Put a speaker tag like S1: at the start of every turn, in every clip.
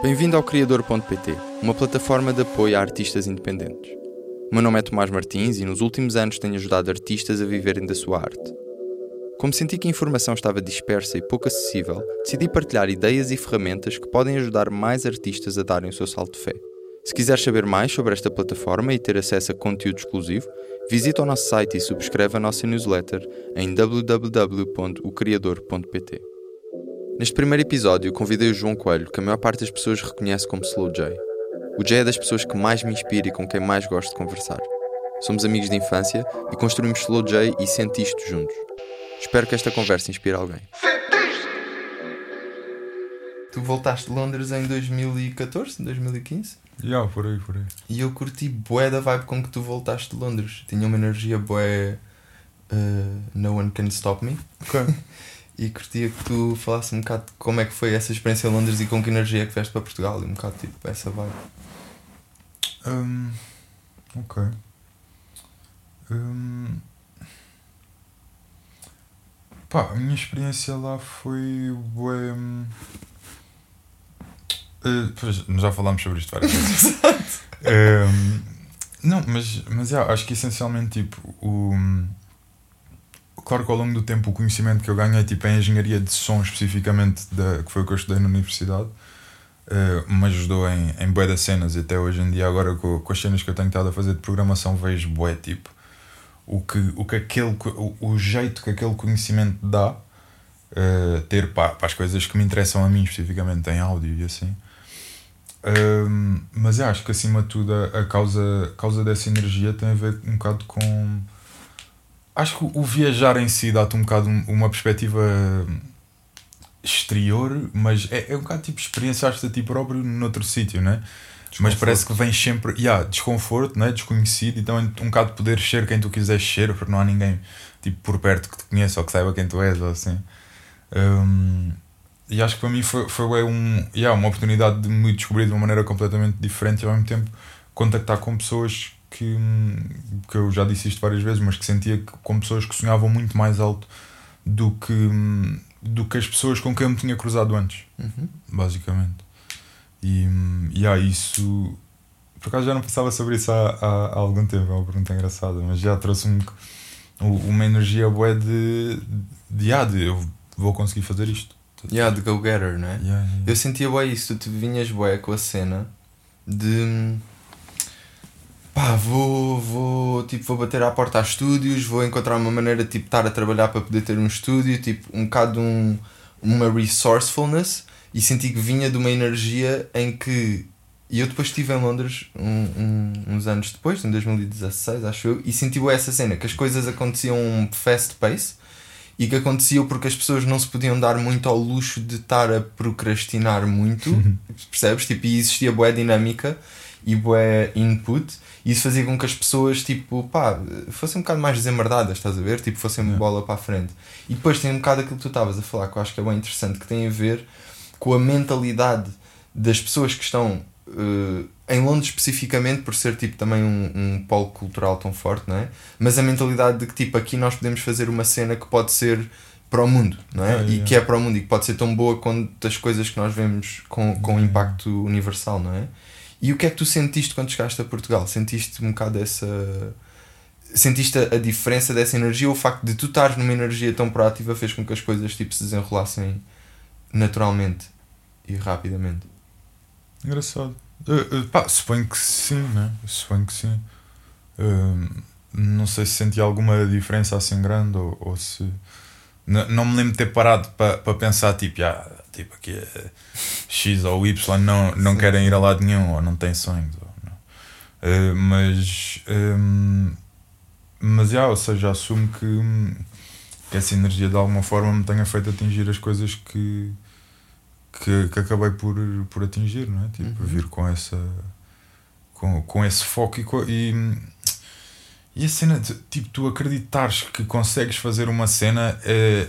S1: Bem-vindo ao Criador.pt, uma plataforma de apoio a artistas independentes. O meu nome é Tomás Martins e nos últimos anos tenho ajudado artistas a viverem da sua arte. Como senti que a informação estava dispersa e pouco acessível, decidi partilhar ideias e ferramentas que podem ajudar mais artistas a darem o seu salto de fé. Se quiseres saber mais sobre esta plataforma e ter acesso a conteúdo exclusivo, visita o nosso site e subscreve a nossa newsletter em www.ocriador.pt. Neste primeiro episódio, convidei o João Coelho, que a maior parte das pessoas reconhece como Slow J. O J é das pessoas que mais me inspira e com quem mais gosto de conversar. Somos amigos de infância e construímos Slow J e senti isto juntos. Espero que esta conversa inspire alguém. Tu voltaste de Londres em 2014, 2015?
S2: Já, yeah, por aí, por aí.
S1: E eu curti bué da vibe com que tu voltaste de Londres. Tinha uma energia bué... Uh, no one can stop me.
S2: Ok.
S1: e curtia que tu falasses um bocado de como é que foi essa experiência em Londres e com que energia é que vieste para Portugal e um bocado tipo essa vibe.
S2: Um, ok. Um, pá, a minha experiência lá foi bué. Uh, pois, já falámos sobre isto várias vezes. um, não, mas, mas yeah, acho que essencialmente tipo o claro que ao longo do tempo o conhecimento que eu ganhei tipo, em engenharia de som especificamente, da, que foi o que eu estudei na universidade, uh, me ajudou em, em bué das cenas. E até hoje em dia agora com, com as cenas que eu tenho estado a fazer de programação vejo bué tipo o que, o, que aquele, o, o jeito que aquele conhecimento dá uh, ter para, para as coisas que me interessam a mim especificamente em áudio e assim. Uh, mas eu acho que acima de tudo a causa, a causa dessa energia tem a ver um bocado com acho que o viajar em si dá-te um bocado uma perspectiva exterior, mas é, é um bocado tipo experienciaste a ti próprio noutro sítio, né? Mas parece que vem sempre, yeah, desconforto, né? desconhecido, então é um bocado poder ser quem tu quiseres ser, porque não há ninguém tipo, por perto que te conheça ou que saiba quem tu és, ou assim. Um, e acho que para mim foi, foi um, yeah, uma oportunidade de me descobrir de uma maneira completamente diferente e ao mesmo tempo contactar com pessoas que, que eu já disse isto várias vezes, mas que sentia que, com pessoas que sonhavam muito mais alto do que, do que as pessoas com quem eu me tinha cruzado antes,
S1: uhum.
S2: basicamente. E, e há isso. Por acaso já não pensava sobre isso há, há, há algum tempo, é uma pergunta engraçada, mas já trouxe-me uma energia boa de, de, ah, de eu vou conseguir fazer isto.
S1: Yeah, de go-getter, né?
S2: Yeah, yeah.
S1: Eu sentia boa isso, tu vinhas boé com a cena de pá, vou, vou, tipo, vou bater à porta a estúdios, vou encontrar uma maneira de tipo, estar a trabalhar para poder ter um estúdio, tipo, um bocado um, uma resourcefulness e senti que vinha de uma energia em que. E eu depois estive em Londres um, um, uns anos depois, em 2016, acho eu, e senti essa cena, que as coisas aconteciam um fast pace e que aconteciam porque as pessoas não se podiam dar muito ao luxo de estar a procrastinar muito, percebes? Tipo, e existia boa dinâmica e boa input e isso fazia com que as pessoas, tipo, pá, fossem um bocado mais desembardadas, estás a ver? Tipo, fossem uma bola para a frente. E depois tem um bocado aquilo que tu estavas a falar, que eu acho que é bem interessante, que tem a ver com a mentalidade das pessoas que estão uh, em Londres especificamente, por ser tipo também um, um polo cultural tão forte, não é? Mas a mentalidade de que tipo aqui nós podemos fazer uma cena que pode ser para o mundo, não é? e que é para o mundo e que pode ser tão boa quanto as coisas que nós vemos com, com impacto universal, não é? E o que é que tu sentiste quando chegaste a Portugal? Sentiste um bocado essa. Sentiste a, diferença dessa energia ou o facto de tu estares numa energia tão proativa fez com que as coisas tipo, se desenrolassem naturalmente e rapidamente?
S2: Engraçado. Uh, uh, pá, suponho que sim, né? Suponho que sim. Uh, não sei se senti alguma diferença assim grande ou, ou se. N não me lembro de ter parado para pa pensar, tipo, ah, tipo aqui é X ou Y não, não querem ir a lado nenhum ou não têm sonhos. Ou uh, mas, um, mas já, ou seja, assumo que, que essa energia de alguma forma me tenha feito atingir as coisas que, que, que acabei por, por atingir, não é? Tipo, uhum. vir com essa com, com esse foco e, e, e a cena de tipo, tu acreditares que consegues fazer uma cena é,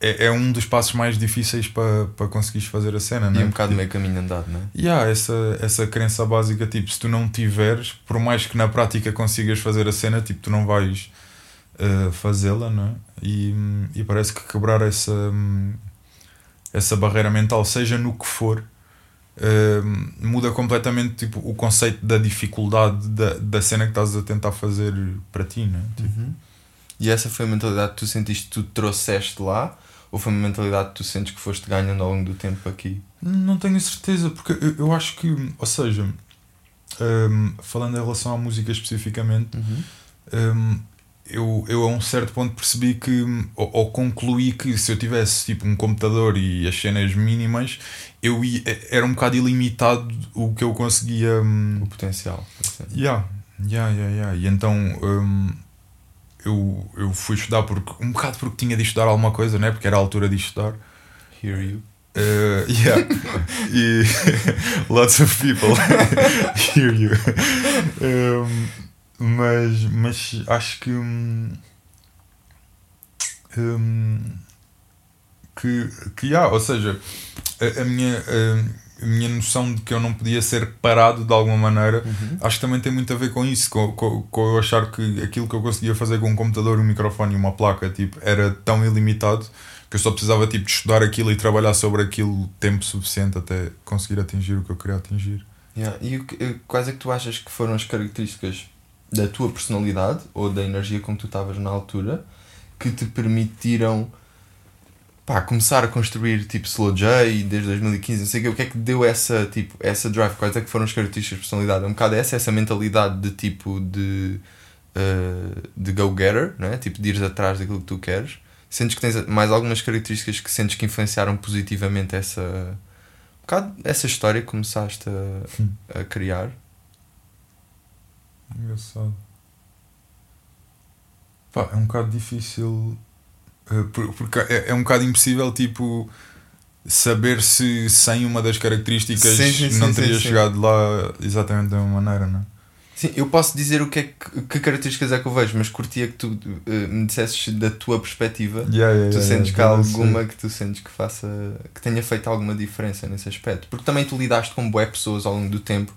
S2: é, é um dos passos mais difíceis para, para conseguires fazer a cena,
S1: não
S2: é?
S1: E um bocado meio caminho andado, não é?
S2: E yeah, essa, essa crença básica, tipo, se tu não tiveres, por mais que na prática consigas fazer a cena, tipo, tu não vais uh, fazê-la, não é? E, e parece que quebrar essa, essa barreira mental, seja no que for, uh, muda completamente tipo, o conceito da dificuldade da, da cena que estás a tentar fazer para ti, né? Tipo,
S1: Uhum. E essa foi a mentalidade que tu sentiste que tu trouxeste lá? Ou foi uma mentalidade que tu sentes que foste ganhando ao longo do tempo aqui?
S2: Não tenho certeza, porque eu, eu acho que, ou seja, hum, falando em relação à música especificamente, hum, eu, eu a um certo ponto percebi que, ou, ou concluí que se eu tivesse tipo um computador e as cenas mínimas, eu ia, era um bocado ilimitado o que eu conseguia. hum,
S1: O potencial. assim.
S2: Yeah, yeah, yeah, yeah. E então hum, eu, eu fui estudar porque, um bocado porque tinha de estudar alguma coisa, né? porque era a altura de estudar.
S1: Hear you.
S2: Uh, yeah. e lots of people hear you. Um, mas, mas acho que. hum, hum, que, que há, ou seja, a, a minha, a, a minha noção de que eu não podia ser parado de alguma maneira
S1: Uhum.
S2: acho que também tem muito a ver com isso, com, com, com eu achar que aquilo que eu conseguia fazer com um computador, um microfone e uma placa tipo, era tão ilimitado que eu só precisava tipo, de estudar aquilo e trabalhar sobre aquilo tempo suficiente até conseguir atingir o que eu queria atingir.
S1: Yeah. E eh, quais é que tu achas que foram as características da tua personalidade ou da energia com que tu estavas na altura que te permitiram pá, começar a construir tipo Slow J desde 2015, não sei o quê, o que é que deu essa, tipo, essa drive? Quais é que foram as características de personalidade? É um bocado essa, essa mentalidade de tipo de, eh, de go-getter, não é? Tipo de ires atrás daquilo que tu queres. Sentes que tens mais algumas características que sentes que influenciaram positivamente essa, um bocado essa história que começaste
S2: Hum.
S1: a, a criar?
S2: Engraçado. Pá, é um bocado difícil. Eh, por- porque é, é um bocado impossível, tipo, saber se sem uma das características
S1: Sim, sim,
S2: não
S1: sim,
S2: teria chegado lá exatamente da mesma maneira, não é?
S1: Sim, eu posso dizer o que é que, que características é que eu vejo, mas curtia que tu eh, me dissesses da tua perspectiva.
S2: Yeah, yeah,
S1: Tu
S2: yeah,
S1: sentes que há
S2: yeah,
S1: alguma que tu sentes que faça que tenha feito alguma diferença nesse aspecto? Porque também tu lidaste com bué pessoas ao longo do tempo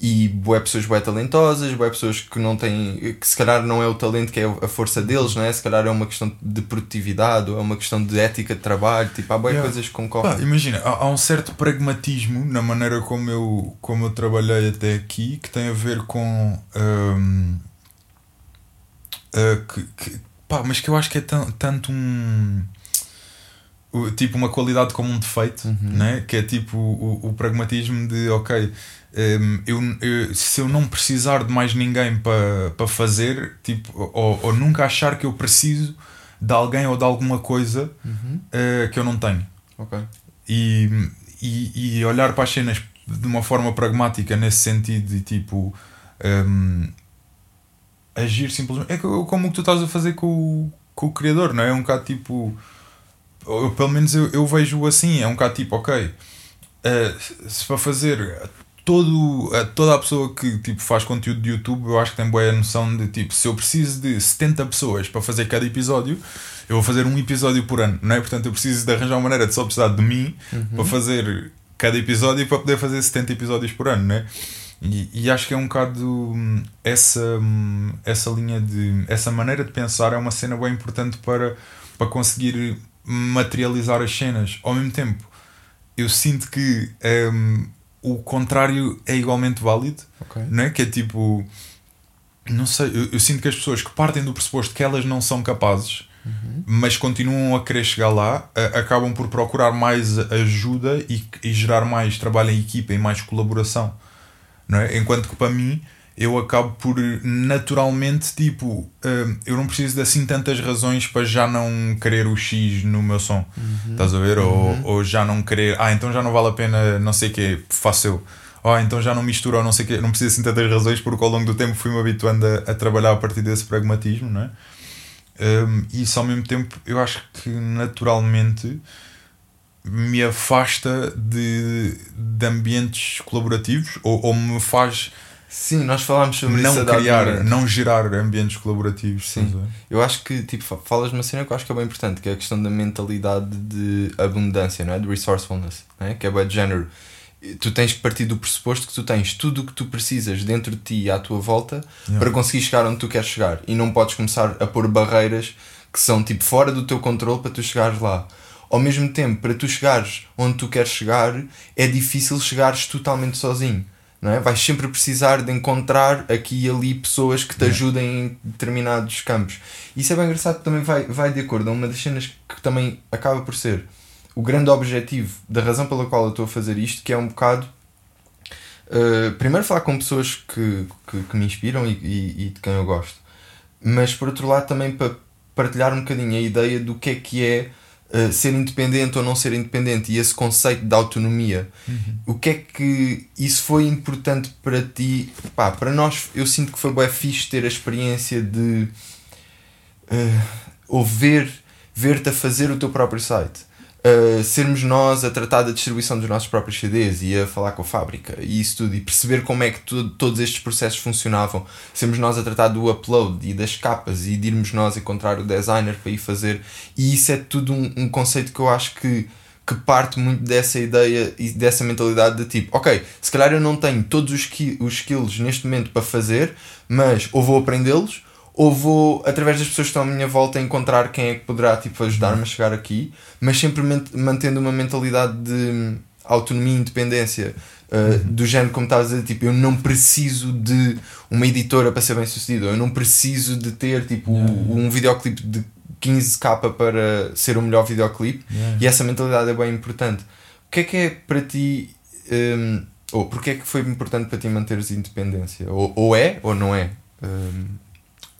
S1: e bué pessoas bué talentosas, bué pessoas que não têm, que se calhar não é o talento que é a força deles, não é? Se calhar é uma questão de produtividade ou é uma questão de ética de trabalho, tipo, há bué
S2: Yeah.
S1: coisas que
S2: Pá,
S1: concorrem.
S2: imagina, há, há um certo pragmatismo na maneira como eu, como eu trabalhei até aqui que tem a ver com. hum, ah, que, que- pá, mas que eu acho que é tan- tanto um. Tipo uma qualidade como um defeito,
S1: Uhum.
S2: né? que é tipo o, o pragmatismo de ok, eu, eu- se eu não precisar de mais ninguém para pa fazer, tipo, ou, ou nunca achar que eu preciso de alguém ou de alguma coisa
S1: Uhum.
S2: ah, que eu não tenho
S1: Ok.
S2: e, e, e olhar para as cenas de uma forma pragmática nesse sentido de tipo hum, agir simplesmente é co- como o que tu estás a fazer com o, com o criador, não é? É um bocado tipo ou pelo menos eu, eu vejo assim, é um bocado tipo ok eh, se para fazer todo, toda a pessoa que tipo, faz conteúdo de YouTube eu acho que tem boa noção de tipo se eu preciso de 70 pessoas para fazer cada episódio eu vou fazer um episódio por ano, não é? Portanto, eu preciso de arranjar uma maneira de só precisar de mim
S1: Uhum.
S2: para fazer cada episódio e para poder fazer 70 episódios por ano, né? E, e acho que é um bocado hum, essa, hum, essa linha de. essa maneira de pensar é uma cena bem importante para, para conseguir materializar as cenas. Ao mesmo tempo, eu sinto que hum, o contrário é igualmente válido,
S1: Ok.
S2: não é? Que é tipo. Não sei, eu, eu sinto que as pessoas que partem do pressuposto que elas não são capazes
S1: Uhum.
S2: mas continuam a querer chegar lá, a- acabam por procurar mais ajuda e, e gerar mais trabalho em equipa e mais colaboração. Não é? Enquanto que para mim, eu acabo por naturalmente, tipo, hum, eu não preciso de assim tantas razões para já não querer o X no meu som. Estás a ver? Ou, ou já não querer, ah, então já não vale a pena, não sei o que, faço eu. Ah, então já não misturo ou não sei o quê. Não preciso assim tantas razões porque ao longo do tempo fui-me habituando a, a trabalhar a partir desse pragmatismo, não é? Um, e isso ao mesmo tempo eu acho que naturalmente me afasta de, de ambientes colaborativos ou, ou me faz
S1: Sim, nós falámos sobre isso. a
S2: não criar, não gerar ambientes colaborativos.
S1: Sim. Eu acho que tipo, fa- falas de uma cena que eu acho que é bem importante, que é a questão da mentalidade de abundância, não é? De resourcefulness, não é? Que é bem de género. Tu tens que partir do pressuposto que tu tens tudo o que tu precisas dentro de ti e à tua volta
S2: Yeah.
S1: para conseguir chegar onde tu queres chegar. E não podes começar a pôr barreiras que são tipo fora do teu controle para tu chegares lá. ao mesmo tempo, para tu chegares onde tu queres chegar, é difícil chegares totalmente sozinho. Não é? Vais sempre precisar de encontrar aqui e ali pessoas que te ajudem em determinados campos. Isso é bem engraçado, também vai, vai de acordo a uma das cenas que também acaba por ser o grande objetivo da razão pela qual eu estou a fazer isto, que é um bocado. Uh, primeiro, falar com pessoas que, que, que me inspiram e, e, e, de quem eu gosto, mas por outro lado, também para partilhar um bocadinho a ideia do que é que é uh, ser independente ou não ser independente e esse conceito de autonomia. Uhum. O que é que isso foi importante para ti? Pá, para nós, eu sinto que foi bem fixe ter a experiência de uh, ou ver, ver-te a fazer o teu próprio site uh, sermos nós a tratar da distribuição dos nossos próprios CDs e a falar com a fábrica e isso tudo, e perceber como é que tu, todos estes processos funcionavam, sermos nós a tratar do upload e das capas e de irmos nós encontrar o designer para ir fazer, e isso é tudo um, um conceito que eu acho que que parte muito dessa ideia e dessa mentalidade de tipo, ok, se calhar eu não tenho todos os, os skills neste momento para fazer, mas ou vou aprendê-los ou vou, através das pessoas que estão à minha volta, encontrar quem é que poderá tipo, ajudar-me a chegar aqui, mas sempre mantendo uma mentalidade de autonomia e independência. Uh, do género como estavas a dizer, tipo, eu não preciso de uma editora para ser bem sucedido, eu não preciso de ter tipo, um videoclipe de 15k para ser o melhor videoclipe e essa mentalidade é bem importante. O que é que é para ti, um, ou porque é que foi importante para ti manteres independência? Ou, ou é ou não é? Um,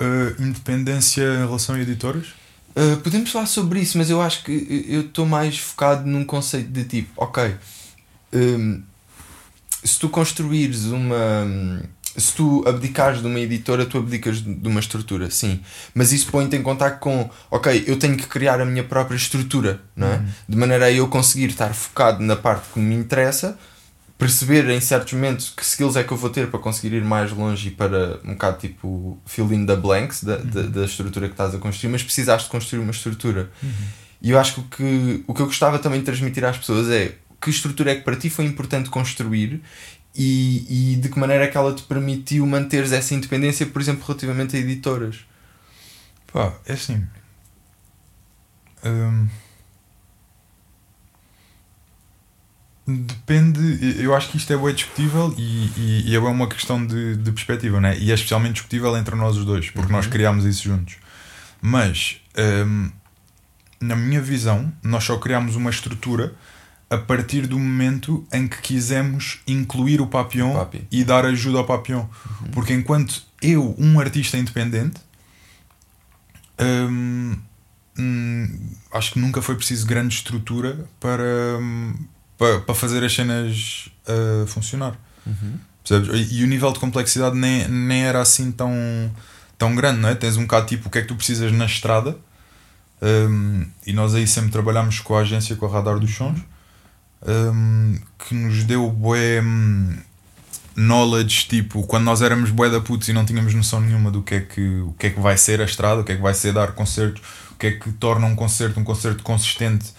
S2: uh, independência em relação a editoras?
S1: Uh, podemos falar sobre isso, mas eu acho que eu estou mais focado num conceito de tipo, ok, um, se tu construires uma. Se tu abdicares de uma editora, tu abdicas de uma estrutura, sim. Mas isso põe-te em contato com, ok, eu tenho que criar a minha própria estrutura, não é? Uhum. De maneira a eu conseguir estar focado na parte que me interessa, perceber em certos momentos que skills é que eu vou ter para conseguir ir mais longe e para um bocado tipo fill in the blanks da, uhum. da, da, estrutura que estás a construir, mas precisaste construir uma estrutura. Uhum. E eu acho que o, que o que eu gostava também de transmitir às pessoas é que estrutura é que para ti foi importante construir e, e de que maneira é que ela te permitiu manteres essa independência, por exemplo, relativamente a editoras.
S2: Pá, é assim. Hum Depende, eu acho que isto é bem discutível e, e, e, é uma questão de, de perspectiva, né? e é especialmente discutível entre nós os dois, porque uhum. nós criámos isso juntos. Mas, um, na minha visão, nós só criámos uma estrutura a partir do momento em que quisemos incluir o Papillon e dar ajuda ao Papillon. Uhum. Porque enquanto eu, um artista independente, hum, hum, acho que nunca foi preciso grande estrutura para, hum, para, para fazer as cenas uh, funcionar. Uhum. E, e o nível de complexidade nem, nem era assim tão, tão grande, não é? Tens um bocado tipo o que é que tu precisas na estrada. Um, e nós aí sempre trabalhamos com a agência, com a Radar dos Sons, um, que nos deu bué um, knowledge, tipo, quando nós éramos bué da putz e não tínhamos noção nenhuma do que é que, o que é que vai ser a estrada, o que é que vai ser dar concertos, o que é que torna um concerto um concerto consistente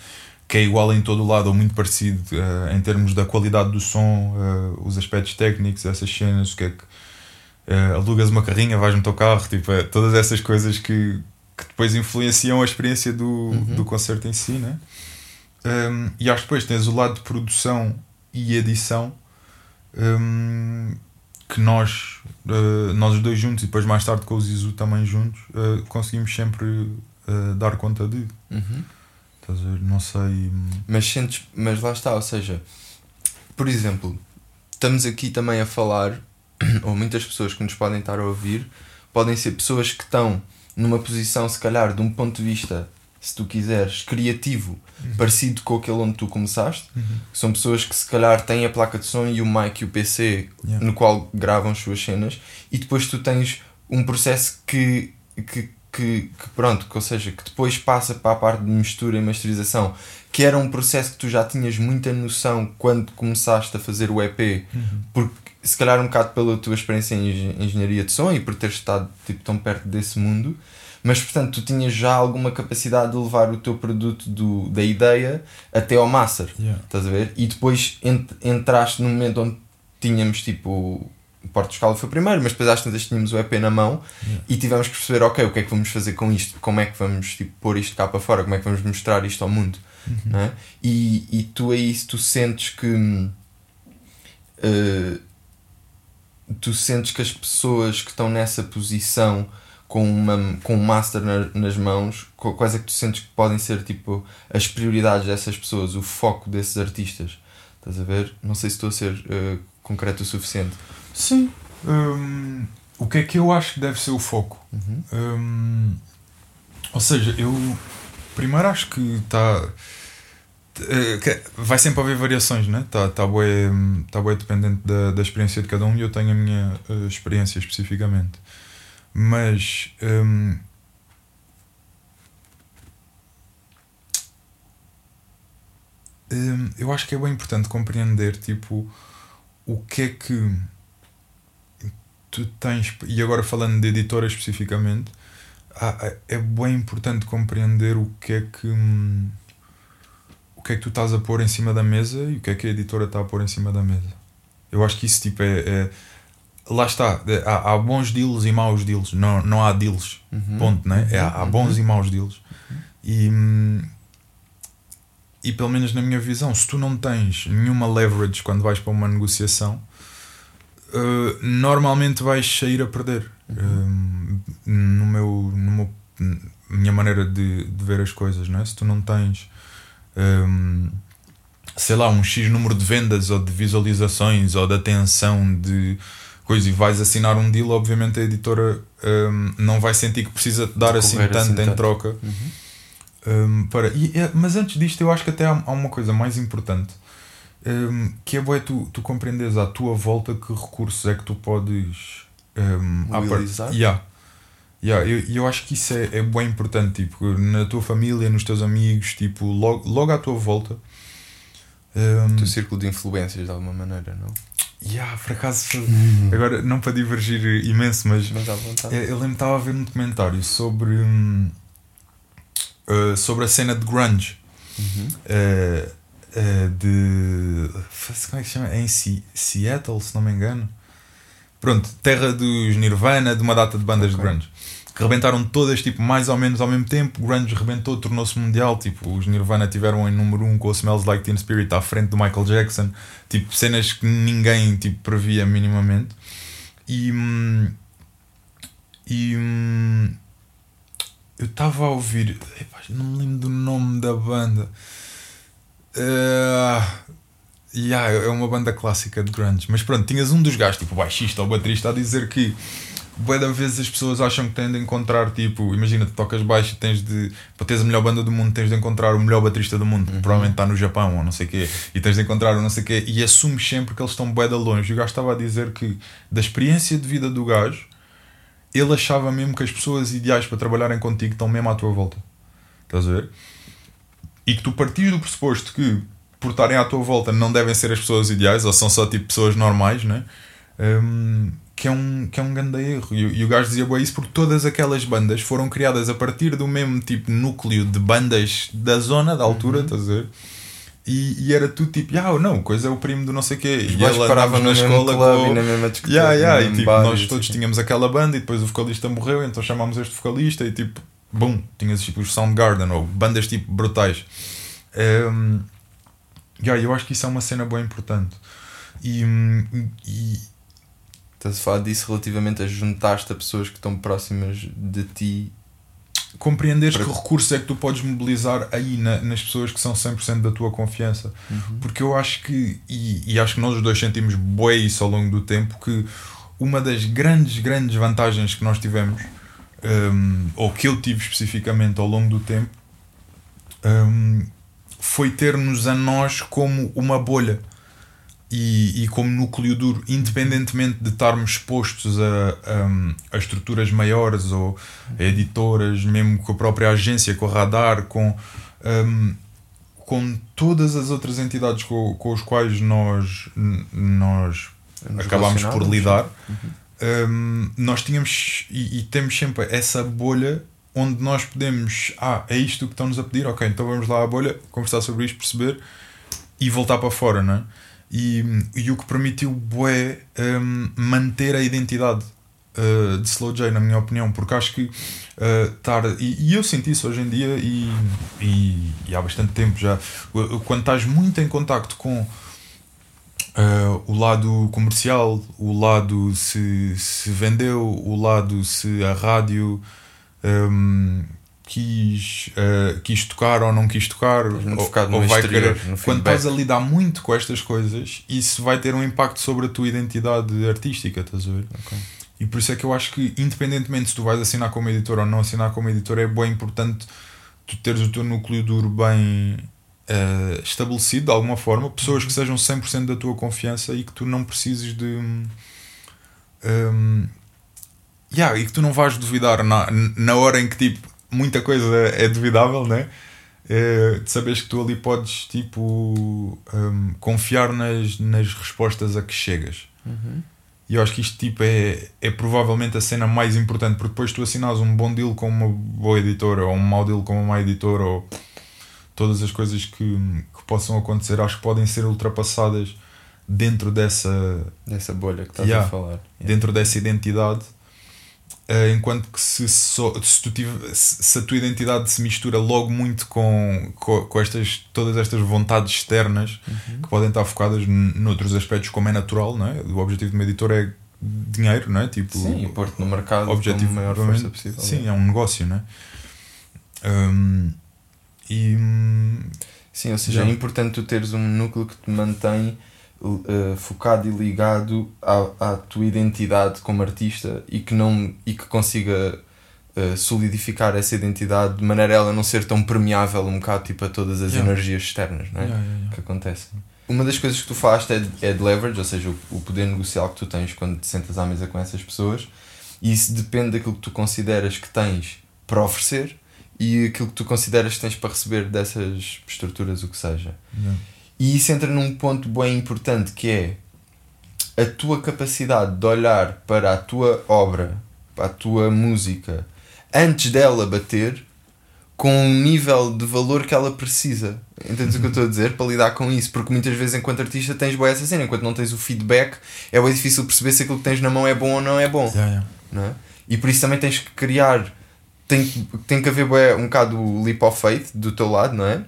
S2: que é igual em todo o lado ou muito parecido uh, em termos da qualidade do som, uh, os aspectos técnicos, essas cenas, o que é que uh, alugas uma carrinha, vais no teu carro, tipo, é, todas essas coisas que, que depois influenciam a experiência do, uhum. do concerto em si, né? Um, e acho que depois tens o lado de produção e edição um, que nós, nós os dois juntos e depois mais tarde com o Zizu também juntos, conseguimos sempre dar conta de. Uhum. Estás a ver? Não sei.
S1: Mas sentes. Mas lá está, ou seja, por exemplo, estamos aqui também a falar, ou muitas pessoas que nos podem estar a ouvir, podem ser pessoas que estão numa posição, se calhar, de um ponto de vista, se tu quiseres, criativo, uhum. parecido com aquele onde tu começaste. Uhum. São pessoas que, se calhar, têm a placa de som e o mic e o PC yeah. no qual gravam as suas cenas, e depois tu tens um processo que, que que, que, pronto, que, ou seja, que depois passa para a parte de mistura e masterização, que era um processo que tu já tinhas muita noção quando começaste a fazer o EP, uhum. porque se calhar um bocado pela tua experiência em engenharia de som e por ter estado tipo, tão perto desse mundo, mas portanto tu tinhas já alguma capacidade de levar o teu produto do, da ideia até ao master, yeah. estás a ver? E depois ent, entraste no momento onde tínhamos tipo Porto Escala foi o primeiro, mas depois às tantas tínhamos o EP na mão
S2: Yeah.
S1: e tivemos que perceber, ok, o que é que vamos fazer com isto? Como é que vamos tipo, pôr isto cá para fora? Como é que vamos mostrar isto ao mundo?
S2: Uhum.
S1: é? E, e tu aí, tu sentes que eh, tu sentes que as pessoas que estão nessa posição com, uma, com um master na- nas mãos, qu- quais é que tu sentes que podem ser tipo as prioridades dessas pessoas, o foco desses artistas? Estás a ver? Não sei se estou a ser eh, concreto o suficiente.
S2: Sim. Hum, o que é que eu acho que deve ser o foco?
S1: Uhum.
S2: Hum, ou seja, eu primeiro acho que está. Vai sempre haver variações, né? Está tá bué, tá bué dependente da, da experiência de cada um e eu tenho a minha eh, experiência especificamente. Mas. hum, hum, eu acho que é bem importante compreender tipo o que é que tu tens e agora falando de editora especificamente há- é bem importante compreender o que é que hum, o que é que tu estás a pôr em cima da mesa e o que é que a editora está a pôr em cima da mesa. Eu acho que isso tipo é, é- lá está é, há, há bons deals e maus deals. Não, não há deals.
S1: Uhum.
S2: ponto né? É, há
S1: Uhum.
S2: bons e maus deals. E hum, e pelo menos na minha visão se tu não tens nenhuma leverage quando vais para uma negociação uh, normalmente vais sair a perder Um, no meu, no meu minha maneira de, de ver as coisas não é? se tu não tens um, sei lá um X número de vendas ou de visualizações ou de atenção de coisa e vais assinar um deal obviamente a editora um, não vai sentir que precisa te dar assim tanto
S1: assim
S2: em
S1: tanto.
S2: troca
S1: Uhum.
S2: um, para, e, mas antes disto, eu acho que até há, há uma coisa mais importante um, que é bué tu, tu compreenderes à tua volta que recursos é que tu podes um,
S1: Mobilizar?
S2: Yeah. Yeah, eu, eu acho que isso é, é bem importante, tipo, na tua família, nos teus amigos, tipo, logo, logo à tua volta. Um,
S1: O teu círculo de influências de alguma maneira, não?
S2: yeah, por acaso, agora não para divergir imenso, mas
S1: Mas
S2: eu, lembro que estava a ver um documentário sobre, hum, uh, sobre a cena de grunge.
S1: Uhum.
S2: uh, uh, de. Como é que se chama? É em Se- Seattle, se não me engano. Pronto, terra dos Nirvana, de uma data de bandas
S1: Ok.
S2: de grunge. Que rebentaram todas, tipo, mais ou menos ao mesmo tempo. Grunge rebentou, tornou-se mundial. Tipo, os Nirvana tiveram em número 1 um com o Smells Like Teen Spirit à frente do Michael Jackson. Tipo, cenas que ninguém tipo, previa minimamente. E. hum, E. hum, eu estava a ouvir. Epá, não me lembro do nome da banda. Uh, yeah, é uma banda clássica de grunge. Mas pronto, tinhas um dos gajos, tipo o baixista ou o baterista, a dizer que. Bué da vezes as pessoas acham que têm de encontrar, tipo, imagina, tu tocas baixo e tens de, para teres a melhor banda do mundo, tens de encontrar o melhor baterista do mundo, que provavelmente está no Japão ou não sei o quê, e tens de encontrar o não sei o quê, e assumes sempre que eles estão bué da longe. E o gajo estava a dizer que, da experiência de vida do gajo, ele achava mesmo que as pessoas ideais para trabalharem contigo estão mesmo à tua volta. Estás a ver? E que tu partires do pressuposto que por estarem à tua volta não devem ser as pessoas ideais ou são só tipo pessoas normais, né? Hum, que, é um, que é um grande erro. E, o- e o gajo dizia "Bué, isso porque todas aquelas bandas foram criadas a partir do mesmo tipo núcleo de bandas da zona, da altura, estás a ver? E, e era tudo tipo, ah, não, coisa é o primo do não sei o quê.
S1: Os
S2: E andava
S1: no
S2: na escola com
S1: e na mesma discoteca.
S2: Yeah, yeah, e tipo,
S1: bar,
S2: nós todos
S1: assim.
S2: tínhamos aquela banda e depois o vocalista morreu, então chamámos este vocalista e tipo, bum, tinhas tipo os Soundgarden ou bandas tipo brutais. Um, yeah, eu acho que isso é uma cena bem importante. E, e
S1: Estás a falar disso relativamente a juntar-te a pessoas que estão próximas de ti.
S2: compreenderes
S1: Para-
S2: que recursos é que tu podes mobilizar aí na- nas pessoas que são 100% da tua confiança. Porque eu acho que, e, e acho que nós os dois sentimos bué isso ao longo do tempo, que uma das grandes, grandes vantagens que nós tivemos, hum, ou que eu tive especificamente ao longo do tempo, hum, foi ter-nos a nós como uma bolha e, e como núcleo duro, independentemente de estarmos expostos a, a, a estruturas maiores ou a editoras, mesmo com a própria agência, com a radar, com, hum, com todas as outras entidades com, com os quais nós, nós
S1: Nos
S2: acabámos por lidar, hum, nós tínhamos e, e temos sempre essa bolha onde nós podemos, ah, é isto que estão-nos a pedir, ok, então vamos lá à bolha, conversar sobre isto, perceber e voltar para fora, não é? e, e o que permitiu bué um, manter a identidade uh, de Slow J, na minha opinião, porque acho que estar. Uh, e, e, eu sinto isso hoje em dia e, e, e há bastante tempo já. Quando estás muito em contacto com uh, o lado comercial, o lado se, se vendeu, o lado se a rádio. Um, quis, uh, quis tocar ou não quis tocar, ou, ou vai exterior, querer. Quando estás a lidar muito com estas coisas, isso vai ter um impacto sobre a tua identidade artística, estás a ver? Okay. E por isso é que eu acho que, independentemente se tu vais assinar como editor ou não assinar como editor, é bem importante tu teres o teu núcleo duro bem uh, estabelecido de alguma forma, pessoas que uhum. sejam 100% da tua confiança e que tu não precises de. Um, yeah, e que tu não vais duvidar na, na hora em que tipo muita coisa é duvidável, né? É, de saberes que tu ali podes tipo um, confiar nas, nas respostas a que chegas. Uhum. E eu acho que isto tipo, é, é provavelmente a cena mais importante, porque depois tu assinas um bom deal com uma boa editora, ou um mau deal com uma má editora, ou todas as coisas que, que possam acontecer, acho que podem ser ultrapassadas dentro dessa,
S1: dessa bolha que estás yeah, a falar. Yeah.
S2: Dentro dessa identidade Uh, enquanto que se, so, se, tu tive, se, se, a tua identidade se mistura logo muito com, com, com estas, todas estas vontades externas uhum. que podem estar focadas noutros aspectos, como é natural, não é? o objetivo de uma editora é dinheiro, não é? Tipo,
S1: sim, e pôr-te no mercado objetivo, com a maior força possível.
S2: Sim, é um negócio, não é? Um, e,
S1: sim, ou seja, já. é importante tu teres um núcleo que te mantém uh, focado e ligado à, à tua identidade como artista e que, não, e que consiga uh, solidificar essa identidade de maneira a ela não ser tão permeável um bocado tipo, a todas as yeah. energias externas não é? Yeah, yeah, que acontecem. Uma das coisas que tu fazes é, é de leverage, ou seja, o, o poder negocial que tu tens quando te sentas à mesa com essas pessoas, e isso depende daquilo que tu consideras que tens para oferecer e aquilo que tu consideras que tens para receber dessas estruturas, o que seja. Yeah. E isso entra num ponto bem importante que é a tua capacidade de olhar para a tua obra, para a tua música, antes dela bater com um nível de valor que ela precisa. Entendes o que eu estou a dizer? Para lidar com isso. Porque muitas vezes, enquanto artista, tens boa essa cena. Enquanto não tens o feedback, é bem difícil perceber se aquilo que tens na mão é bom ou não é bom. Yeah, yeah. Não é? E por isso também tens que criar. Tem, tem que haver um bocado o leap of faith do teu lado, não é?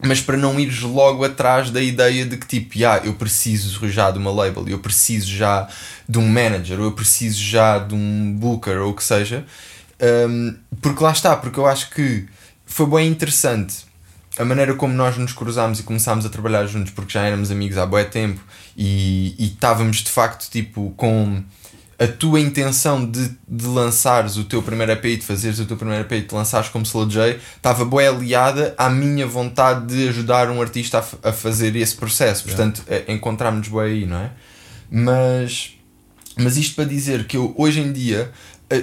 S1: mas para não ires logo atrás da ideia de que tipo, yeah, eu preciso já de uma label, eu preciso já de um manager, ou eu preciso já de um booker, ou o que seja, um, porque lá está, porque eu acho que foi bem interessante a maneira como nós nos cruzámos e começámos a trabalhar juntos, porque já éramos amigos há bom tempo e, e estávamos de facto tipo com a tua intenção de, de lançares o teu primeiro EP e de fazeres o teu primeiro EP e de lançares como Slow J estava boa aliada à minha vontade de ajudar um artista a, a fazer esse processo. Portanto, yeah. encontramos-nos boa aí, não é? Mas, mas isto para dizer que eu hoje em dia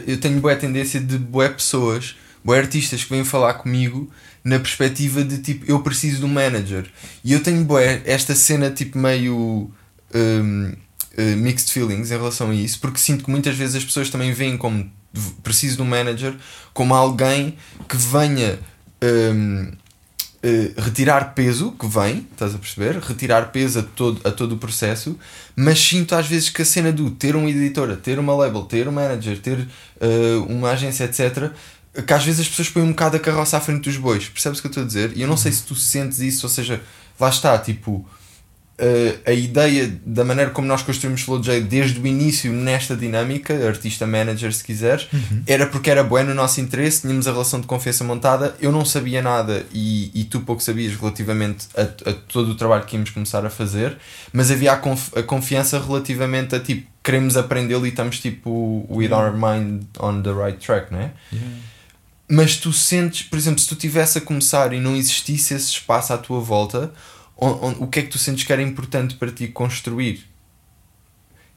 S1: eu tenho boa tendência de boé pessoas, boé artistas que vêm falar comigo na perspectiva de tipo eu preciso de um manager. E eu tenho boé esta cena tipo meio. Um, eh, mixed feelings em relação a isso, porque sinto que muitas vezes as pessoas também veem como preciso de um manager como alguém que venha um, uh, eh, retirar peso que vem, estás a perceber? Retirar peso a todo, a todo o processo, mas sinto às vezes que a cena do ter uma editora, ter uma label, ter um manager, ter uh, uma agência, etc., que às vezes as pessoas põem um bocado a carroça à frente dos bois, percebes o que eu estou a dizer? E eu não sei se tu sentes isso, ou seja, lá está, tipo a ideia da maneira como nós construímos Flow J desde o início nesta dinâmica, artista-manager se quiseres, uhum. era porque era bueno no nosso interesse, tínhamos a relação de confiança montada, eu não sabia nada e, e tu pouco sabias relativamente a, a, todo o trabalho que íamos começar a fazer, mas havia a, conf, a confiança relativamente a tipo, queremos aprendê-lo e estamos tipo with yeah. our mind on the right track, não é? Yeah. Mas tu sentes, por exemplo, se tu estivesse a começar e não existisse esse espaço à tua volta, o que é que tu sentes que era importante para ti construir?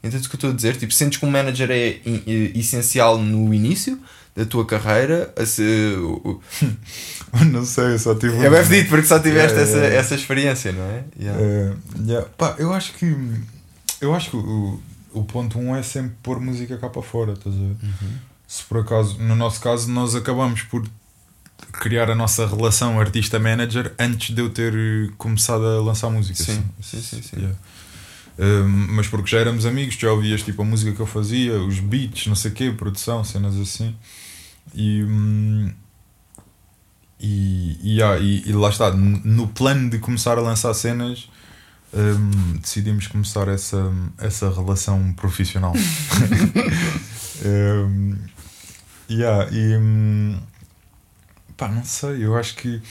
S1: Entendes o que eu estou a dizer? Tipo, sentes que um manager é essencial no início da tua carreira? Se,
S2: não sei, só tive.
S1: É bem dito porque só tiveste yeah, essa, yeah. essa experiência, não é?
S2: Yeah. Uh, yeah. Pá, eu acho que. Eu acho que o, o ponto 1 um é sempre pôr música cá para fora, estás a ver? Uhum. Se por acaso, no nosso caso, nós acabamos por criar a nossa relação artista-manager antes de eu ter começado a lançar música.
S1: Sim, sim, sim. sim. Yeah.
S2: Um, mas porque já éramos amigos, já ouvias tipo a música que eu fazia, os beats, não sei o quê, produção, cenas assim. E, hum, e, e, ah, e, e lá está, no plano de começar a lançar cenas, um, decidimos começar essa, essa relação profissional. um, yeah, e um, pá, não sei, eu acho que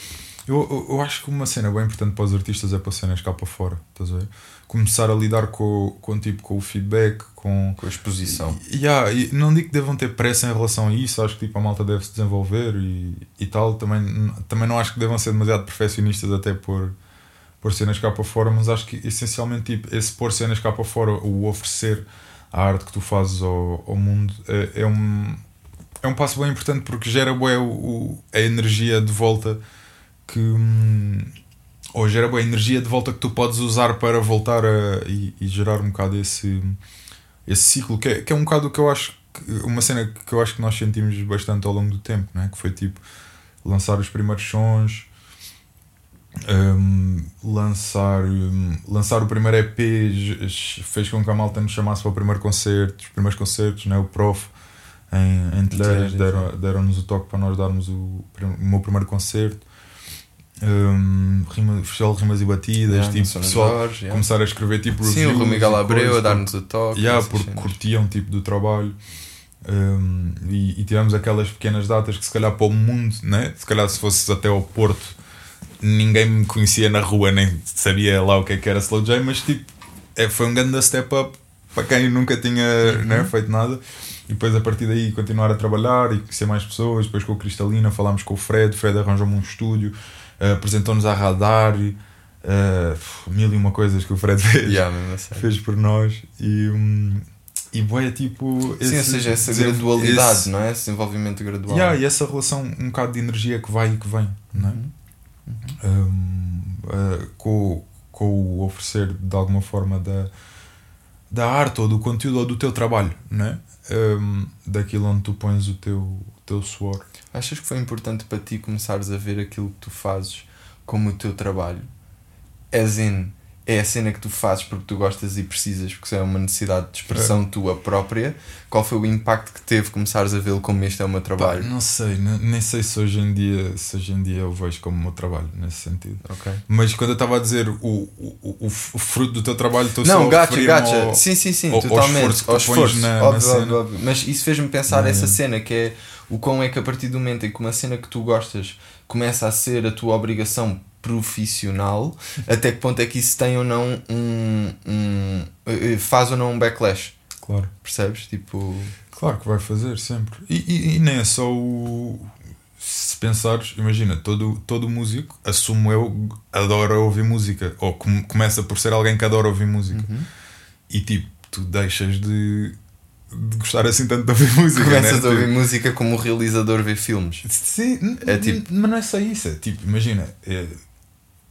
S2: eu, eu, eu, acho que uma cena bem importante para os artistas é para cenas cá para fora, estás a ver? Começar a lidar com, com, tipo, com o feedback, com,
S1: com a exposição.
S2: E, yeah, e não digo que devam ter pressa em relação a isso, acho que tipo, a malta deve se desenvolver e, e tal. Também, também não acho que devam ser demasiado perfeccionistas até por, por cenas cá para fora, mas acho que essencialmente tipo, esse pôr cenas cá para fora, o oferecer a arte que tu fazes ao, ao mundo é, é, um, é um passo bem importante porque gera bué, o, o, a energia de volta que hum, ou gera boa energia de volta que tu podes usar para voltar a, e, e gerar um bocado esse, esse ciclo que é, que é um bocado que eu acho que, uma cena que eu acho que nós sentimos bastante ao longo do tempo, né? que foi tipo lançar os primeiros sons, um, lançar, um, lançar o primeiro EP fez com que a malta nos chamasse para o primeiro concerto, os primeiros concertos, né? o Prof em, em Telheiras deram-nos deram o toque para nós darmos o, o meu primeiro concerto um, rima, festival de rimas e batidas, yeah, tipo, pessoal Jorge, yeah. começar a escrever tipo
S1: Sim, o Miguel Abreu a dar-nos o toque.
S2: Yeah, porque cenas. curtiam tipo do trabalho. Um, e, e tivemos aquelas pequenas datas que se calhar para o mundo, né? se calhar se fosses até ao Porto, ninguém me conhecia na rua, nem sabia lá o que, é que era Slow J, mas tipo, é, foi um grande step up para quem nunca tinha uhum. né, feito nada. E depois a partir daí continuar a trabalhar e conhecer mais pessoas. Depois com o Cristalina falámos com o Fred, o Fred arranjou-me um estúdio uh, apresentou-nos à Radar, uh, mil e uma coisas que o Fred fez,
S1: yeah,
S2: fez por nós. E, um, e boé, tipo.
S1: Esse, Sim, ou seja, essa gradualidade, esse, não é? Esse desenvolvimento gradual.
S2: Yeah, e essa relação, um bocado de energia que vai e que vem, não é? Uhum. Uhum. Um, uh, com, com o oferecer de alguma forma da, da arte ou do conteúdo ou do teu trabalho, não é? Um, daquilo onde tu pões o teu, o teu suor.
S1: Achas que foi importante para ti começares a ver aquilo que tu fazes como o teu trabalho? As in, é a cena que tu fazes porque tu gostas e precisas, porque é uma necessidade de expressão é. tua própria. Qual foi o impacto que teve começares a vê-lo como este é o meu trabalho?
S2: Pá, não sei, nem sei se hoje em dia, se hoje em dia eu vejo como o meu trabalho nesse sentido.
S1: Okay.
S2: Mas quando eu estava a dizer o, o, o, o, fruto do teu trabalho, estou
S1: não, gacha, gacha. Ao, sim, sim, sim, ao, totalmente. Ao esforço, na, óbvio, na óbvio, óbvio, Mas isso fez-me pensar não, essa cena que é o quão é que a partir do momento em que uma cena que tu gostas começa a ser a tua obrigação profissional, até que ponto é que isso tem ou não um, um eh, faz ou não um backlash.
S2: Claro.
S1: Percebes? Tipo.
S2: Claro que vai fazer sempre. E, e, e nem é só o. Se pensares, imagina, todo, todo músico, assumo eu, adora ouvir música. Ou com, começa por ser alguém que adora ouvir música. Uhum. E tipo, tu deixas de de gostar assim tanto de ouvir música.
S1: Começas
S2: né?
S1: a ouvir tipo... música como o realizador vê filmes.
S2: Sim, é tipo... mas não é só isso. É tipo, imagina, é,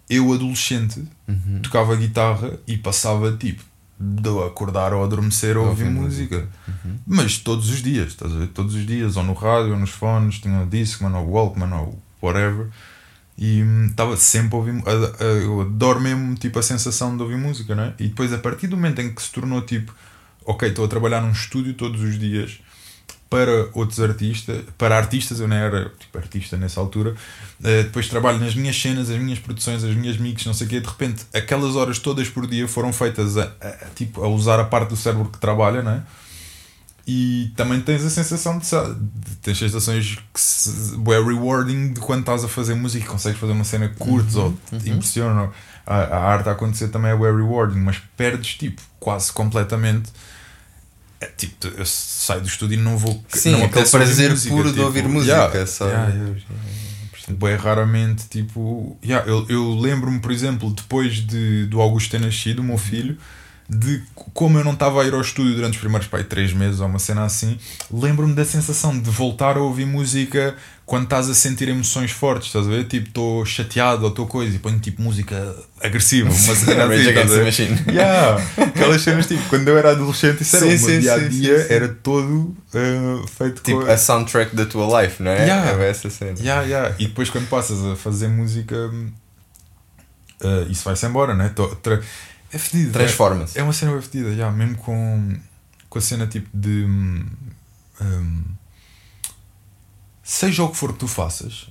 S2: eu adolescente uhum. tocava guitarra e passava tipo de acordar ou adormecer a ouvir, música. Uhum. Mas todos os dias, estás a ver? Todos os dias, ou no rádio, ou nos fones, tinha o Discman, ou Walkman, ou whatever. E estava hum, sempre a ouvir. Eu adoro mesmo tipo, a sensação de ouvir música, né? E depois, a partir do momento em que se tornou tipo ok, estou a trabalhar num estúdio todos os dias para outros artistas, para artistas, eu não era tipo artista nessa altura, uh, depois trabalho nas minhas cenas, as minhas produções, as minhas mix, não sei o quê, de repente aquelas horas todas por dia foram feitas a, a, a tipo, a usar a parte do cérebro que trabalha, não é? E também tens a sensação de, de tens sensações que se, é rewarding de quando estás a fazer música consegues fazer uma cena curtes uhum, ou te uhum. impressiona. A, a, arte a acontecer também é rewarding, mas perdes tipo quase completamente é, tipo, eu saio do estúdio e não vou.
S1: Sim,
S2: não
S1: aquele prazer música, puro tipo, de ouvir música. Yeah, só.
S2: Yeah, yeah, Bem raramente, tipo. Yeah, eu eu lembro-me, por exemplo, depois de, do Augusto ter nascido, o meu filho de como eu não estava a ir ao estúdio durante os primeiros pai, três meses ou uma cena assim, lembro-me da sensação de voltar a ouvir música quando estás a sentir emoções fortes, estás a ver? Tipo, estou chateado ou estou coisa e ponho tipo música agressiva, uma cena assim, estás a ver? Yeah, aquelas cenas tipo, quando eu era adolescente, isso era sim, o meu dia a dia, era todo uh, feito
S1: tipo com. a soundtrack da tua life, não é?
S2: Yeah,
S1: é essa cena.
S2: Yeah, yeah. E depois quando passas a fazer música, uh, isso vai-se embora, não é? É fedido.
S1: Transforma-se.
S2: É, é uma cena bem fedida, yeah, mesmo com, com a cena tipo de. hum, hum, seja o que for que tu faças,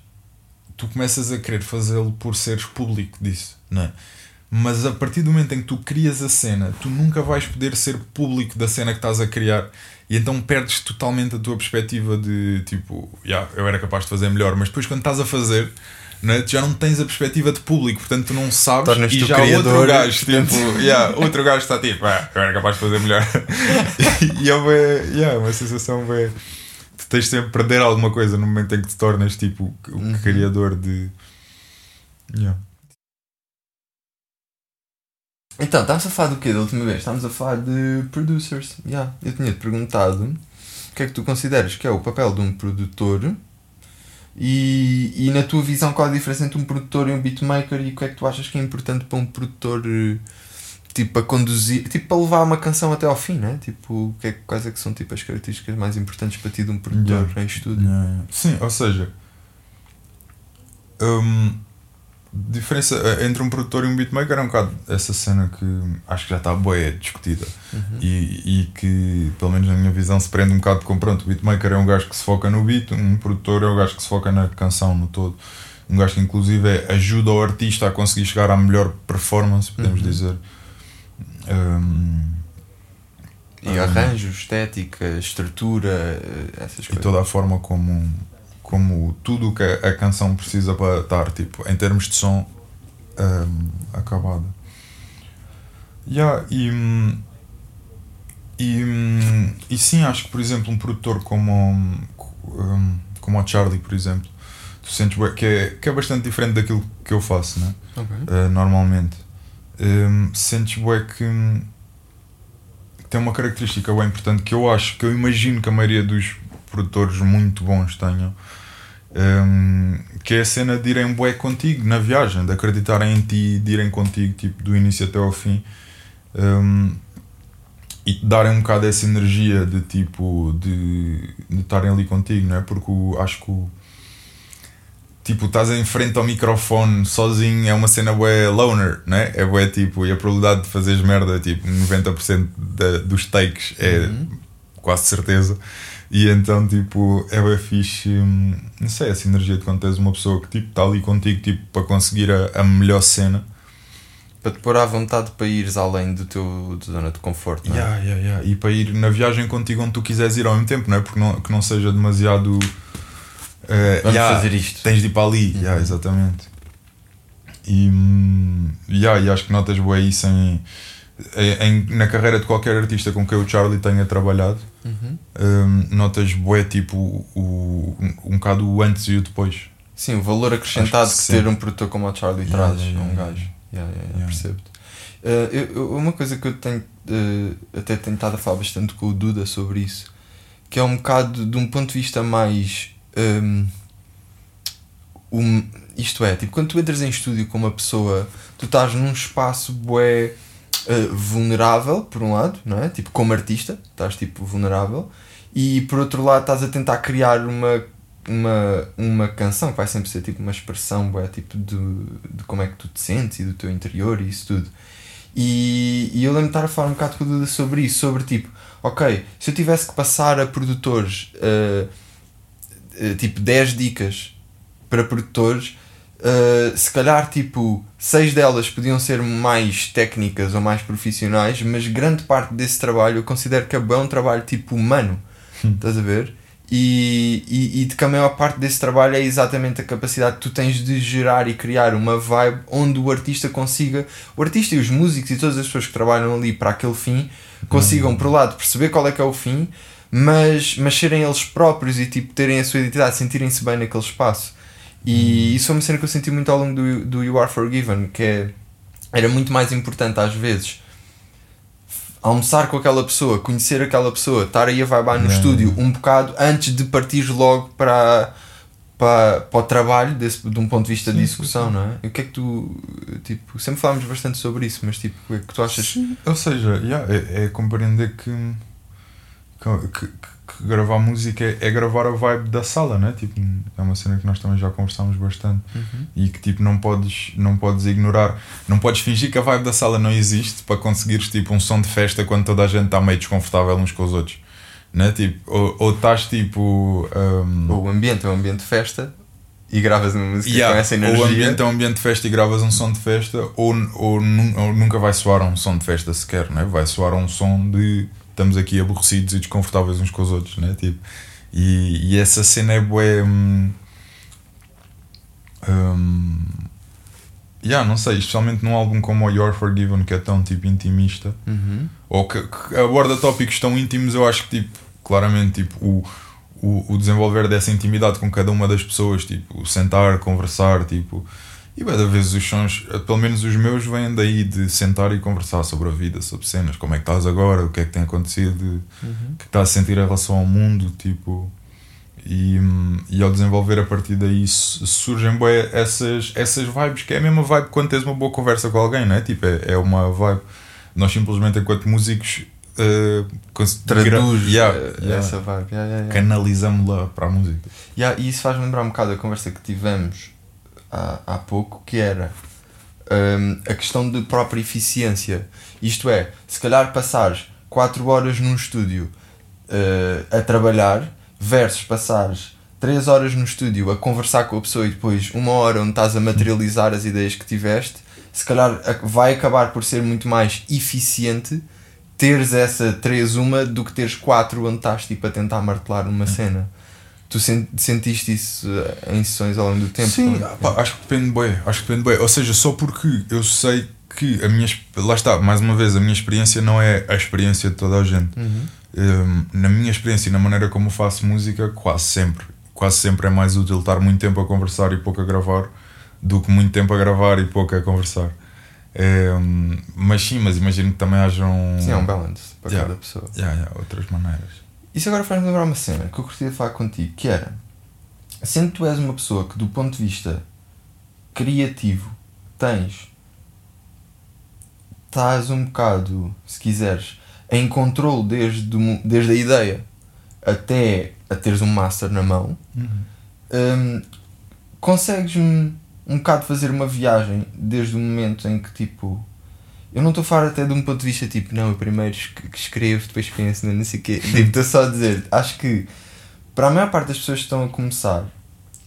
S2: tu começas a querer fazê-lo por seres público disso, não é? Mas a partir do momento em que tu crias a cena, tu nunca vais poder ser público da cena que estás a criar e então perdes totalmente a tua perspectiva de tipo, yeah, eu era capaz de fazer melhor, mas depois quando estás a fazer, não é? tu já não tens a perspectiva de público, portanto tu não sabes
S1: Tornas-te
S2: e já
S1: criador,
S2: outro gajo,
S1: portanto-
S2: tipo, yeah, outro gajo está tipo, ah, eu era capaz de fazer melhor. e é uma, yeah, uma sensação bem. Tu tens sempre de perder alguma coisa no momento em que te tornas tipo o
S1: Uhum.
S2: criador de. Yeah.
S1: Então, estávamos a falar do quê da última vez? Estávamos a falar de producers. Yeah. Eu tinha-te perguntado o que é que tu consideras que é o papel de um produtor e, e na tua visão qual a diferença entre um produtor e um beatmaker e o que é que tu achas que é importante para um produtor eh, tipo a conduzir, tipo para levar uma canção até ao fim, né? Tipo, o que é, quais é que são tipo as características mais importantes para ti de um produtor
S2: Yeah.
S1: em estúdio?
S2: Yeah, yeah. Sim, ou seja, hum, diferença eh, entre um produtor e um beatmaker é um bocado essa cena que acho que já está boa discutida
S1: Uhum.
S2: e, e que, pelo menos na minha visão, se prende um bocado com pronto. O beatmaker é um gajo que se foca no beat, um produtor é um gajo que se foca na canção no todo. Um gajo que, inclusive, é- ajuda o artista a conseguir chegar à melhor performance, podemos
S1: Uhum.
S2: dizer. Hum,
S1: E arranjo, estética, estrutura, eh, essas
S2: e
S1: coisas.
S2: toda a forma como, como tudo o que a, a canção precisa para estar, tipo, em termos de som, hum, acabada. Yeah, e, e, e sim, acho que, por exemplo, um produtor como, hum, como o Charlie, por exemplo, tu sentes que é, que é bastante diferente daquilo que eu faço, né?
S1: Ok.
S2: Uh, normalmente. Um, sentes bué que tem uma característica bem importante que eu acho, que eu imagino que a maioria dos produtores muito bons tenham, um, que é a cena de irem bué contigo na viagem, de acreditarem em ti, de irem contigo tipo, do início até ao fim. Um, e te darem um bocado essa energia de tipo de estarem ali contigo, não é? Porque o- acho que o, tipo, estás em frente ao microfone sozinho, é uma cena bué loner, né? É bué tipo, e a probabilidade de fazeres merda, tipo, 90% da, dos takes é
S1: Uhum.
S2: quase certeza. E então, tipo, é bué fixe, hum, não sei, essa energia de quando tens uma pessoa que, tipo, está ali contigo, tipo, para conseguir a, a melhor cena.
S1: Para te pôr à vontade para ires além do teu zona de conforto, não é?
S2: Yeah, yeah, yeah. E para ir na viagem contigo onde tu quiseres ir ao mesmo tempo, não é? Porque não, que não seja demasiado. eh,
S1: Vamos fazer isto.
S2: Tens de ir para ali, yeah, exatamente. E, hum, yeah, e acho que notas bem isso em, em- na carreira de qualquer artista com quem o Charlie tenha trabalhado.
S1: Uhum.
S2: hum, notas bué tipo o, um bocado o antes e o depois.
S1: Sim, o valor acrescentado que,
S2: que
S1: ter um produtor como o Charlie
S2: Yeah,
S1: traz
S2: yeah,
S1: a um
S2: yeah,
S1: gajo. Yeah, yeah. Percebo-te. Uh, eu- uma coisa que eu tenho uh, até tentado a falar bastante com o Duda sobre isso, que é um bocado de um ponto de vista mais. um, um- isto é, tipo, quando tu entras em estúdio com uma pessoa, tu estás num espaço bué uh, vulnerável, por um lado, não é? Tipo, como artista, estás tipo vulnerável, e por outro lado estás a tentar criar uma, uma, uma canção que vai sempre ser tipo uma expressão bué, tipo de, de como é que tu te sentes e do teu interior e isso tudo. E, e eu lembro de estar a falar um bocado com o Duda sobre isso, sobre tipo, ok, se eu tivesse que passar a produtores uh, uh, tipo 10 dicas para produtores, uh, se calhar tipo 6 delas podiam ser mais técnicas ou mais profissionais, mas grande parte desse trabalho eu considero que é bom um trabalho tipo humano, estás a ver? E, e, e de que a maior parte desse trabalho é exatamente a capacidade que tu tens de gerar e criar uma vibe onde o artista consiga, o artista e os músicos e todas as pessoas que trabalham ali para aquele fim, consigam, por um lado, perceber qual é que é o fim, mas, mas serem eles próprios e tipo, terem a sua identidade, sentirem-se bem naquele espaço. E isso foi uma cena que eu senti muito ao longo do, do You Are Forgiven, que é, era muito mais importante às vezes almoçar com aquela pessoa, conhecer aquela pessoa, estar aí a vibar no
S2: Yeah.
S1: estúdio um bocado antes de partir logo para, para, para o trabalho desse, de um ponto de vista de
S2: Sim,
S1: execução,
S2: sim, sim.
S1: não é? E o que é que tu, tipo, sempre falámos bastante sobre isso, mas tipo, o que é que tu achas?
S2: Sim, ou seja, yeah, é, é compreender que, que, que- que gravar música é, é gravar a vibe da sala, né? Tipo, é uma cena que nós também já conversámos bastante
S1: Uhum.
S2: e que tipo não podes, não podes ignorar, não podes fingir que a vibe da sala não existe para conseguires tipo um som de festa quando toda a gente está meio desconfortável uns com os outros. Né? Tipo, ou, ou estás tipo. um,
S1: O ambiente é um ambiente de festa e gravas uma música
S2: Yeah,
S1: com essa
S2: ou
S1: energia.
S2: o ambiente é um ambiente de festa e gravas um som de festa, ou, ou, ou nunca vai soar um som de festa sequer, né? vai soar um som de estamos aqui aborrecidos e desconfortáveis uns com os outros. Né? Tipo, e, e essa cena é bué. Hum, hum, yeah, não sei, especialmente num álbum como o You're Forgiven, que é tão tipo intimista,
S1: Uhum.
S2: ou que, que aborda tópicos tão íntimos, eu acho que tipo, claramente tipo, o, o, o desenvolver dessa intimidade com cada uma das pessoas, tipo, sentar, conversar, tipo, e cada vez os sons, eh, pelo menos os meus, vêm daí de sentar e conversar sobre a vida, sobre cenas, como é que estás agora, o que é que tem acontecido,
S1: Uhum.
S2: o que estás a sentir em relação ao mundo, tipo. E, e ao desenvolver a partir daí su- surgem bué essas, essas vibes, que é a mesma vibe quando tens uma boa conversa com alguém, não é? Tipo, é, é uma vibe. Nós simplesmente, enquanto músicos, uh, cons-
S1: Traduz
S2: yeah,
S1: eh,
S2: yeah,
S1: essa vibe. Yeah, yeah, yeah.
S2: canalizamos-la para a música.
S1: Yeah, e isso faz-me lembrar um bocado a conversa que tivemos há, há pouco, que era hum, a questão de própria eficiência. Isto é, se calhar passares 4 horas num estúdio eh, a trabalhar versus passares 3 horas no estúdio a conversar com a pessoa e depois uma hora onde estás a materializar as ideias que tiveste, se calhar vai acabar por ser muito mais eficiente teres essa 3 uma do que teres 4 onde estás tipo a tentar martelar uma cena. Tu sen- sentiste isso eh, em sessões ao longo do tempo?
S2: Sim,
S1: Como-
S2: ah, pá, acho que depende bem, acho que depende bem. Ou seja, só porque eu sei que a minha lá está, mais uma vez, a minha experiência não é a experiência de toda a gente.
S1: Uhum.
S2: Hum, na minha experiência e na maneira como faço música, quase sempre, quase sempre é mais útil estar muito tempo a conversar e pouco a gravar do que muito tempo a gravar e pouco a conversar. É, hum, mas sim, mas imagino que também hajam
S1: Sim, é um balance para
S2: Yeah.
S1: cada pessoa.
S2: Yeah, yeah, outras maneiras.
S1: Isso agora faz-me lembrar uma cena que eu curtia falar contigo, que era sendo que tu és uma pessoa que do ponto de vista criativo tens estás um bocado, se quiseres, em controle desde, desde a ideia até a teres um master na mão, hum, consegues-me um bocado fazer uma viagem desde o momento em que tipo eu não estou a falar até de um ponto de vista tipo, não, eu primeiro que escrevo, depois penso, não sei o quê. Tipo, estou só a dizer, acho que para a maior parte das pessoas que estão a começar,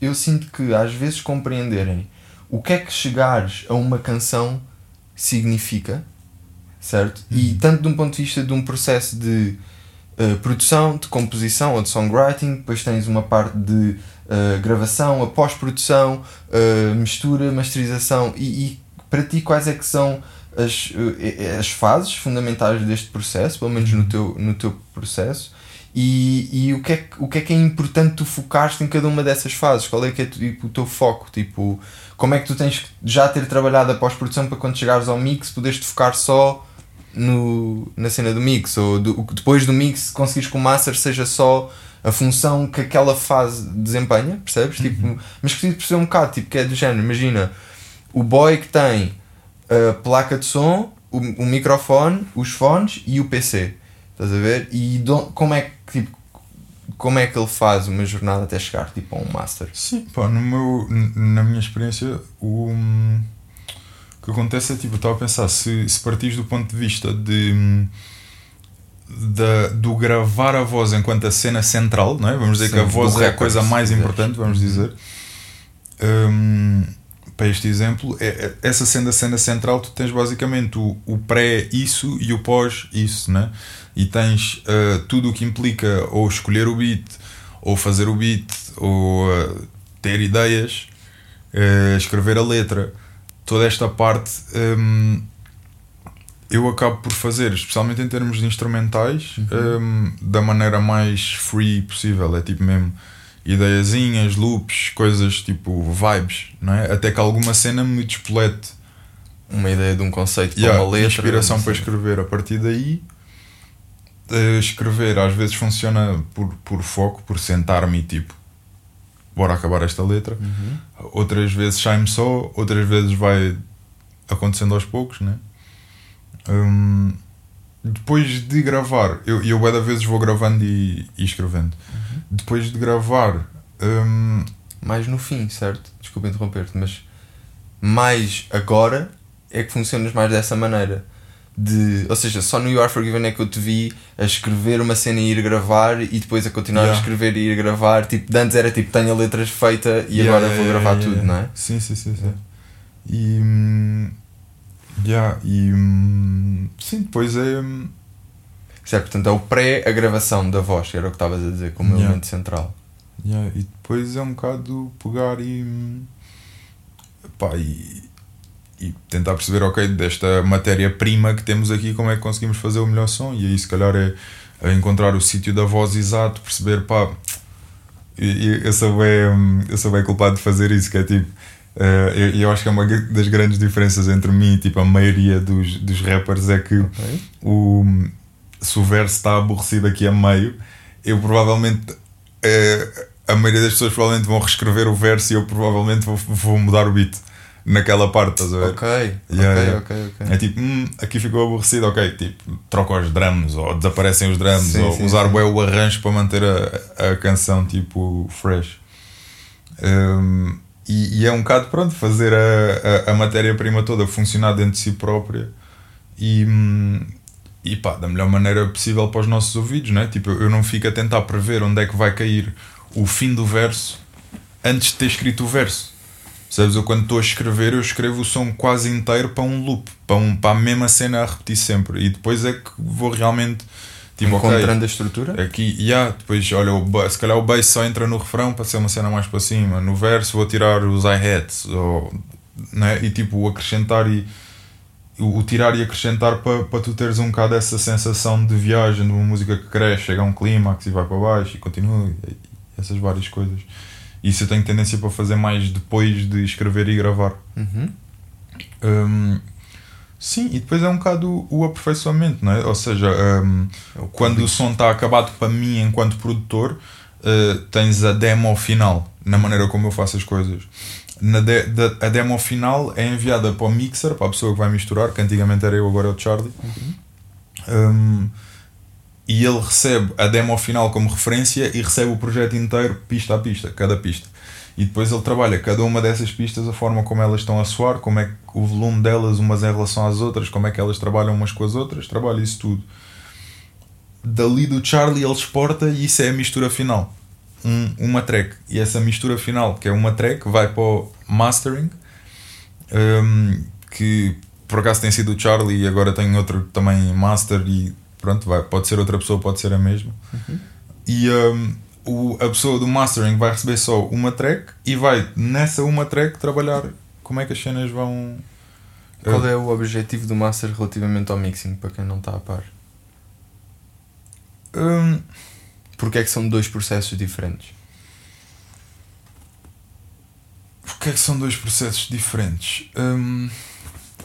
S1: eu sinto que às vezes compreenderem o que é que chegares a uma canção significa, certo? E tanto de um ponto de vista de um processo de uh, produção, de composição ou de songwriting, depois tens uma parte de uh, gravação, a pós-produção, uh, mistura, masterização e, e para ti quais é que são as, uh, as fases fundamentais deste processo, pelo menos no teu, no teu processo, e, e o, que é, que- o que é que é importante tu focares em cada uma dessas fases? Qual é que é tipo, o teu foco? Tipo, como é que tu tens que já ter trabalhado a pós-produção para quando chegares ao mix poderes te focar só no, na cena do mix? Ou do- depois do mix conseguires que o master seja só a função que aquela fase desempenha, percebes? Tipo, mas que perceber um bocado, tipo, que é do género, imagina o boy que tem a placa de som, o, o microfone, os fones e o PC. Estás a ver? E do- como é que tipo, como é que ele faz uma jornada até chegar tipo, a um master?
S2: Sim, pá, no meu, na minha experiência, o, hum, o que acontece é tipo, eu estava a pensar, se, se partires do ponto de vista de, hum, da, do gravar a voz enquanto a cena central, não é? vamos dizer
S1: Sim,
S2: que a voz é a coisa mais importante, vamos dizer. Hum, para este exemplo, é, é- essa sendo a cena central, tu tens basicamente o, o pré-isso e o pós-isso, né? E tens ah, tudo o que implica ou escolher o beat, ou fazer o beat, ou ah, ter ideias, ah, escrever a letra, toda esta parte hum, eu acabo por fazer, especialmente em termos de instrumentais, hum, da maneira mais free possível. É tipo mesmo ideiazinhas, loops, coisas tipo vibes, não é? Até que alguma cena me despolete
S1: Uma ideia de um conceito
S2: Yeah,
S1: uma letra.
S2: inspiração para escrever. A partir daí, eh, escrever às vezes funciona por, por foco, por sentar-me e tipo, bora acabar esta letra.
S1: Uhum.
S2: Outras vezes sai-me só, outras vezes vai acontecendo aos poucos, né? Hum, depois de gravar, eu, eu cada vezes vou gravando e, e escrevendo.
S1: Uhum.
S2: Depois de gravar, hum,
S1: Mais no fim, certo? Desculpa interromper-te, mas mais agora é que funcionas mais dessa maneira. De, ou seja, só no You Are Forgiven é que eu te vi a escrever uma cena e ir gravar e depois a continuar
S2: Yeah.
S1: a escrever e ir gravar. Tipo, antes era tipo, tenho a letras feita e
S2: Yeah,
S1: agora
S2: yeah,
S1: vou gravar tudo, não é?
S2: Sim, sim, sim. sim. E. hum, yeah, e. hum, sim, depois é.
S1: Certo, portanto é o pré a gravação da voz, que era o que estavas a dizer, como
S2: Yeah.
S1: elemento central.
S2: yeah, e depois é um bocado pegar e. pá, e. E tentar perceber, ok, desta matéria-prima que temos aqui, como é que conseguimos fazer o melhor som. E aí, se calhar, é, é encontrar o sítio da voz exato, perceber, pá. E, eu, sou bem, eu sou bem culpado de fazer isso, que é tipo. eh, eu, eu acho que é uma das grandes diferenças entre mim e tipo, a maioria dos, dos rappers é que
S1: Ok?
S2: o, se o verso está aborrecido aqui a meio, eu provavelmente eh, a maioria das pessoas provavelmente vão reescrever o verso e eu provavelmente vou, vou mudar o beat naquela parte, estás a ver?
S1: Ok,
S2: Yeah,
S1: ok,
S2: yeah.
S1: ok, ok.
S2: É tipo, hum, aqui ficou aborrecido, ok, tipo, troca os drums, ou desaparecem os drums,
S1: Sim,
S2: ou
S1: sim,
S2: usar
S1: sim.
S2: o arranjo para manter a, a canção tipo fresh. Hum, e, e é um bocado pronto fazer a, a, a matéria-prima toda funcionar dentro de si própria e, hum, e pá, da melhor maneira possível para os nossos ouvidos, né? Tipo, eu não fico a tentar prever onde é que vai cair o fim do verso antes de ter escrito o verso. Sabes, eu quando estou a escrever, eu escrevo o som quase inteiro para um loop, para, um, para a mesma cena a repetir sempre. E depois é que vou realmente, tipo,
S1: Encontrando a estrutura?
S2: aqui, yeah, depois, olha, o se calhar o bass só entra no refrão para ser uma cena mais para cima. No verso vou tirar os hi-hats, né? e tipo, acrescentar e o, o tirar e acrescentar para, para tu teres um bocado essa sensação de viagem, de uma música que cresce, chega a um clímax e vai para baixo e continua, e, essas várias coisas. Isso eu tenho tendência para fazer mais depois de escrever e gravar.
S1: Uhum.
S2: Hum, sim, e depois é um bocado o aperfeiçoamento, não é? Ou seja, hum,
S1: É
S2: quando o som está acabado para mim enquanto produtor, uh, tens a demo final, na maneira como eu faço as coisas. Na de- da- a demo final é enviada para o mixer, para a pessoa que vai misturar, que antigamente era eu, agora é o Charlie. Um, e ele recebe a demo final como referência e recebe o projeto inteiro, pista a pista, cada pista. E depois ele trabalha cada uma dessas pistas, a forma como elas estão a soar, como é que o volume delas umas em relação às outras, como é que elas trabalham umas com as outras, trabalha isso tudo. Dali do Charlie ele exporta e isso é a mistura final. Um, uma track. E essa mistura final, que é uma track, vai para o mastering, um, que por acaso tem sido o Charlie e agora tem outro também master e pronto, vai, pode ser outra pessoa, pode ser a mesma. E um, o, a pessoa do mastering vai receber só uma track e vai nessa uma track trabalhar como é que as cenas vão.
S1: Qual é o objetivo do Master relativamente ao mixing, para quem não está a par?
S2: Um,
S1: Porque é que são dois processos diferentes?
S2: Porque é que são dois processos diferentes? Hum,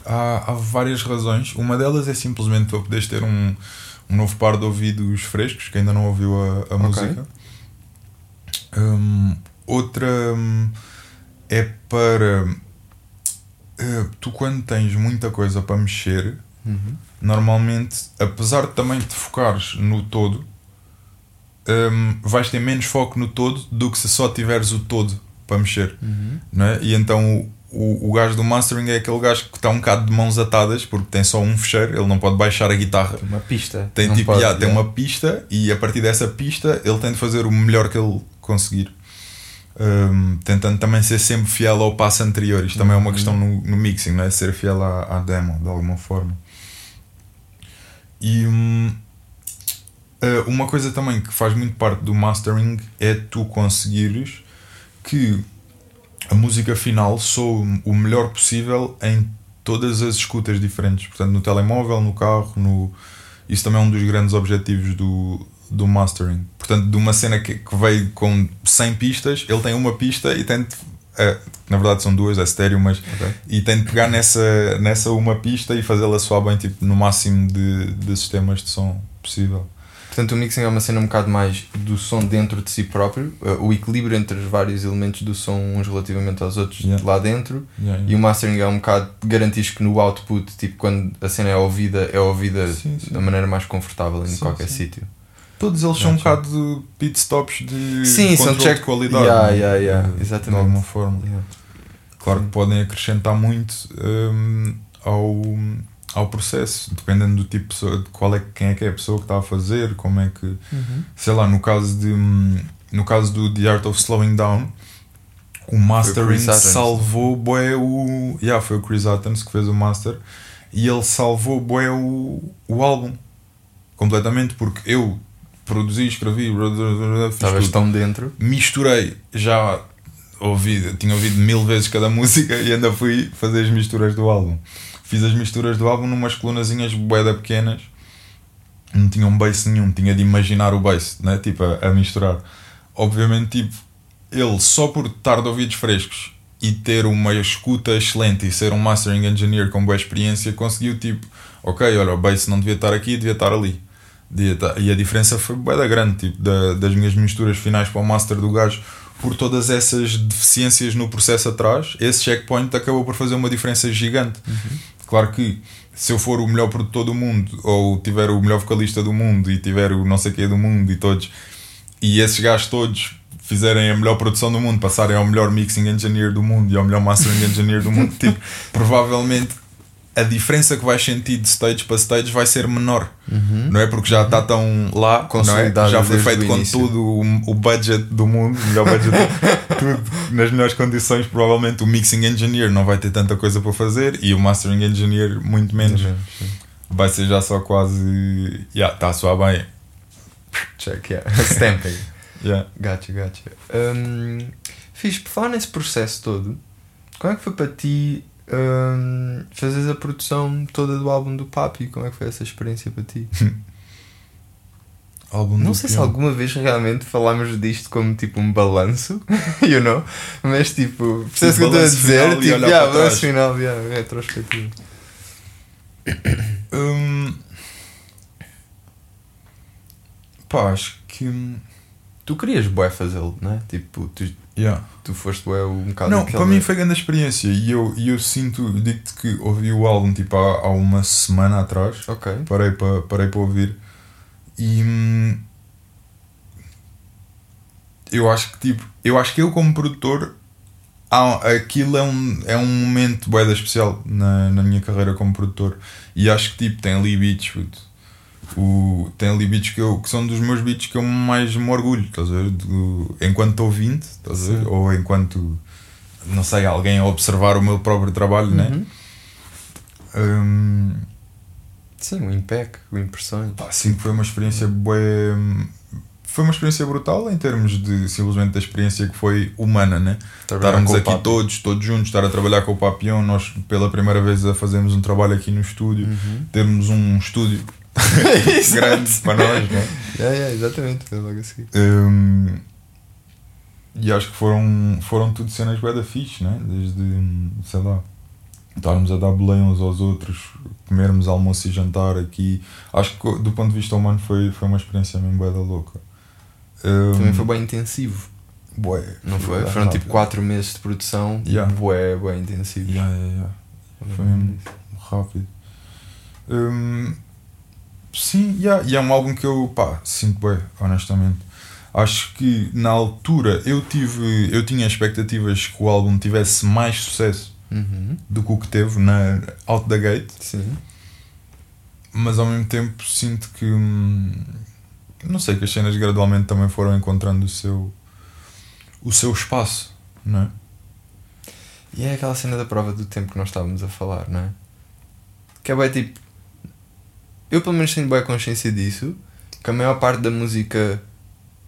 S2: há, há várias razões. Uma delas é simplesmente para poderes ter um, um novo par de ouvidos frescos, que ainda não ouviu a, a música. Hum, outra hum, é para. eh, tu, quando tens muita coisa para mexer,
S1: Uhum.
S2: normalmente, apesar de também te focares no todo, hum, vais ter menos foco no todo do que se só tiveres o todo para mexer.
S1: Uhum.
S2: não é? E então o, o, gajo do mastering é aquele gajo que está um bocado de mãos atadas porque tem só um fecheiro, ele não pode baixar a guitarra.
S1: Uma pista.
S2: Tem
S1: Não
S2: tipo,
S1: pode,
S2: yeah, tem uma pista e a partir dessa pista ele tem de fazer o melhor que ele conseguir. Um, tentando também ser sempre fiel ao passo anterior. Isto também é uma
S1: Uhum.
S2: questão no, no mixing, não é? Ser fiel à, à demo de alguma forma. E hum, uh, uma coisa também que faz muito parte do mastering é tu conseguires que a música final soe o melhor possível em todas as escutas diferentes. Portanto, no telemóvel, no carro, no. Isso também é um dos grandes objetivos do, do mastering. Portanto, de uma cena que, que veio com 100 pistas, ele tem uma pista e tem de. é, na verdade são duas, é estéreo, mas.
S1: Ok.
S2: E tem de pegar nessa, nessa uma pista e fazê-la soar bem tipo, no máximo de, de sistemas de som possível.
S1: Portanto, o mixing é uma cena um bocado mais do som dentro de si próprio, uh, o equilíbrio entre os vários elementos do som, uns relativamente aos outros
S2: Yeah.
S1: lá dentro,
S2: Yeah,
S1: e
S2: yeah.
S1: o mastering é um bocado garantir que no output, tipo, quando a cena é ouvida, é ouvida
S2: Sim, sim.
S1: da maneira mais confortável em
S2: Sim,
S1: qualquer sítio.
S2: Todos eles são um bocado de pit stops de
S1: Sim, são check-
S2: de qualidade.
S1: Yeah,
S2: né?
S1: yeah, yeah,
S2: De-
S1: exatamente.
S2: De alguma forma. Claro que podem acrescentar muito hum, ao, ao processo, dependendo do tipo de pessoa, de qual é, quem é que é a pessoa que está a fazer, como é que. Sei lá, no caso de. hum, No caso do The Art of Slowing Down, o mastering
S1: Athens.
S2: salvou bué o. Yeah, foi o Chris Athens que fez o master e ele salvou bué o, o álbum completamente porque eu produzi, escrevi,
S1: Estavas tão dentro.
S2: misturei já ouvi, tinha ouvido mil vezes cada música e ainda fui fazer as misturas do álbum. Fiz as misturas do álbum numas colunazinhas boeda pequenas, não tinha um bass nenhum, tinha de imaginar o bass, né? tipo a, a misturar. Obviamente, tipo, ele só por estar de ouvidos frescos e ter uma escuta excelente e ser um mastering engineer com boa experiência, conseguiu tipo, ok, olha, o bass não devia estar aqui, devia estar ali. E a diferença foi bem grande, tipo, da- das minhas misturas finais para o master do gajo, por todas essas deficiências no processo atrás, esse checkpoint acabou por fazer uma diferença gigante. Claro que se eu for o melhor produtor do mundo, ou tiver o melhor vocalista do mundo, e tiver o não sei quê do mundo, e todos, e esses gajos todos fizerem a melhor produção do mundo, passarem ao melhor mixing engineer do mundo e ao melhor mastering engineer do mundo, tipo, provavelmente a diferença que vais sentir de stage para stage vai ser menor, não é? Porque já está tão lá, é? Já foi feito com tudo o, o budget do mundo, o melhor budget, tudo nas melhores condições. Provavelmente o mixing engineer não vai ter tanta coisa para fazer e o mastering engineer muito menos. Vai ser já só quase. Yeah, está a soar bem.
S1: Check, yeah. Stamping.
S2: Yeah.
S1: Gotcha, gotcha. Um, fiz, por falar nesse processo todo, como é que foi para ti um, fazeres a produção toda do álbum do Papi? Como é que foi essa experiência para ti?
S2: Álbum
S1: Não sei se alguma vez realmente falámos disto como tipo um balanço, you know? Mas tipo, percebes o que eu estou a dizer?
S2: final
S1: Tipo, yeah, balanço final, yeah, retrospectiva.
S2: Hum, pá, acho que. hum,
S1: Tu querias bué fazê-lo, não é? Tipo, tu,
S2: Yeah.
S1: Tu foste bué um bocado
S2: Não, para mim foi grande experiência e eu, e eu sinto, digo-te que ouvi o álbum tipo há, há uma semana atrás,
S1: Ok.
S2: parei para parei para ouvir e hum, eu acho que tipo, eu acho que eu como produtor há, aquilo é um, é um momento bué especial na, na minha carreira como produtor e acho que tipo tem ali beats puto. O, tem ali beats que, eu, que são dos meus beats que eu mais me orgulho estás a ver? Do- enquanto ouvindo estás a ver? Ou enquanto não sei, alguém a observar o meu próprio trabalho né?
S1: Uhum.
S2: Hum,
S1: Sim, o impec, o impressões.
S2: Pá, sim, foi uma experiência bué... Foi uma experiência brutal em termos de simplesmente da experiência que foi humana, né?
S1: Trabalhar
S2: Estarmos aqui
S1: Papi.
S2: todos, todos juntos, estar a trabalhar com o Papião, nós pela primeira vez a fazermos um trabalho aqui no estúdio,
S1: Uhum.
S2: termos um estúdio grande para nós, né?
S1: Yeah, yeah, exatamente, foi logo a seguir.
S2: Hum, e acho que foram, foram tudo cenas bué da fixe, né? Desde, sei lá, estarmos a dar boleia uns aos outros, comermos almoço e jantar aqui. Acho que do ponto de vista humano foi, foi uma experiência mesmo bué da louca. Hum,
S1: Também foi bem intensivo,
S2: bué.
S1: não foi? Foram tipo
S2: rápido.
S1: 4 meses de produção,
S2: Yeah.
S1: bué, bué intensivos.
S2: Yeah, yeah, yeah. Foi mesmo rápido. Hum, sim, yeah, e é um álbum que eu pá, sinto bem, honestamente. Acho que na altura eu tive. Eu tinha expectativas que o álbum tivesse mais sucesso
S1: Uhum.
S2: do que o que teve na Out the Gate,
S1: Sim.
S2: mas ao mesmo tempo sinto que hum, não sei que as cenas gradualmente também foram encontrando o seu o seu espaço, não é?
S1: E é aquela cena da prova do tempo que nós estávamos a falar, não é? Que é bem tipo. Eu pelo menos tenho bem consciência disso, que a maior parte da música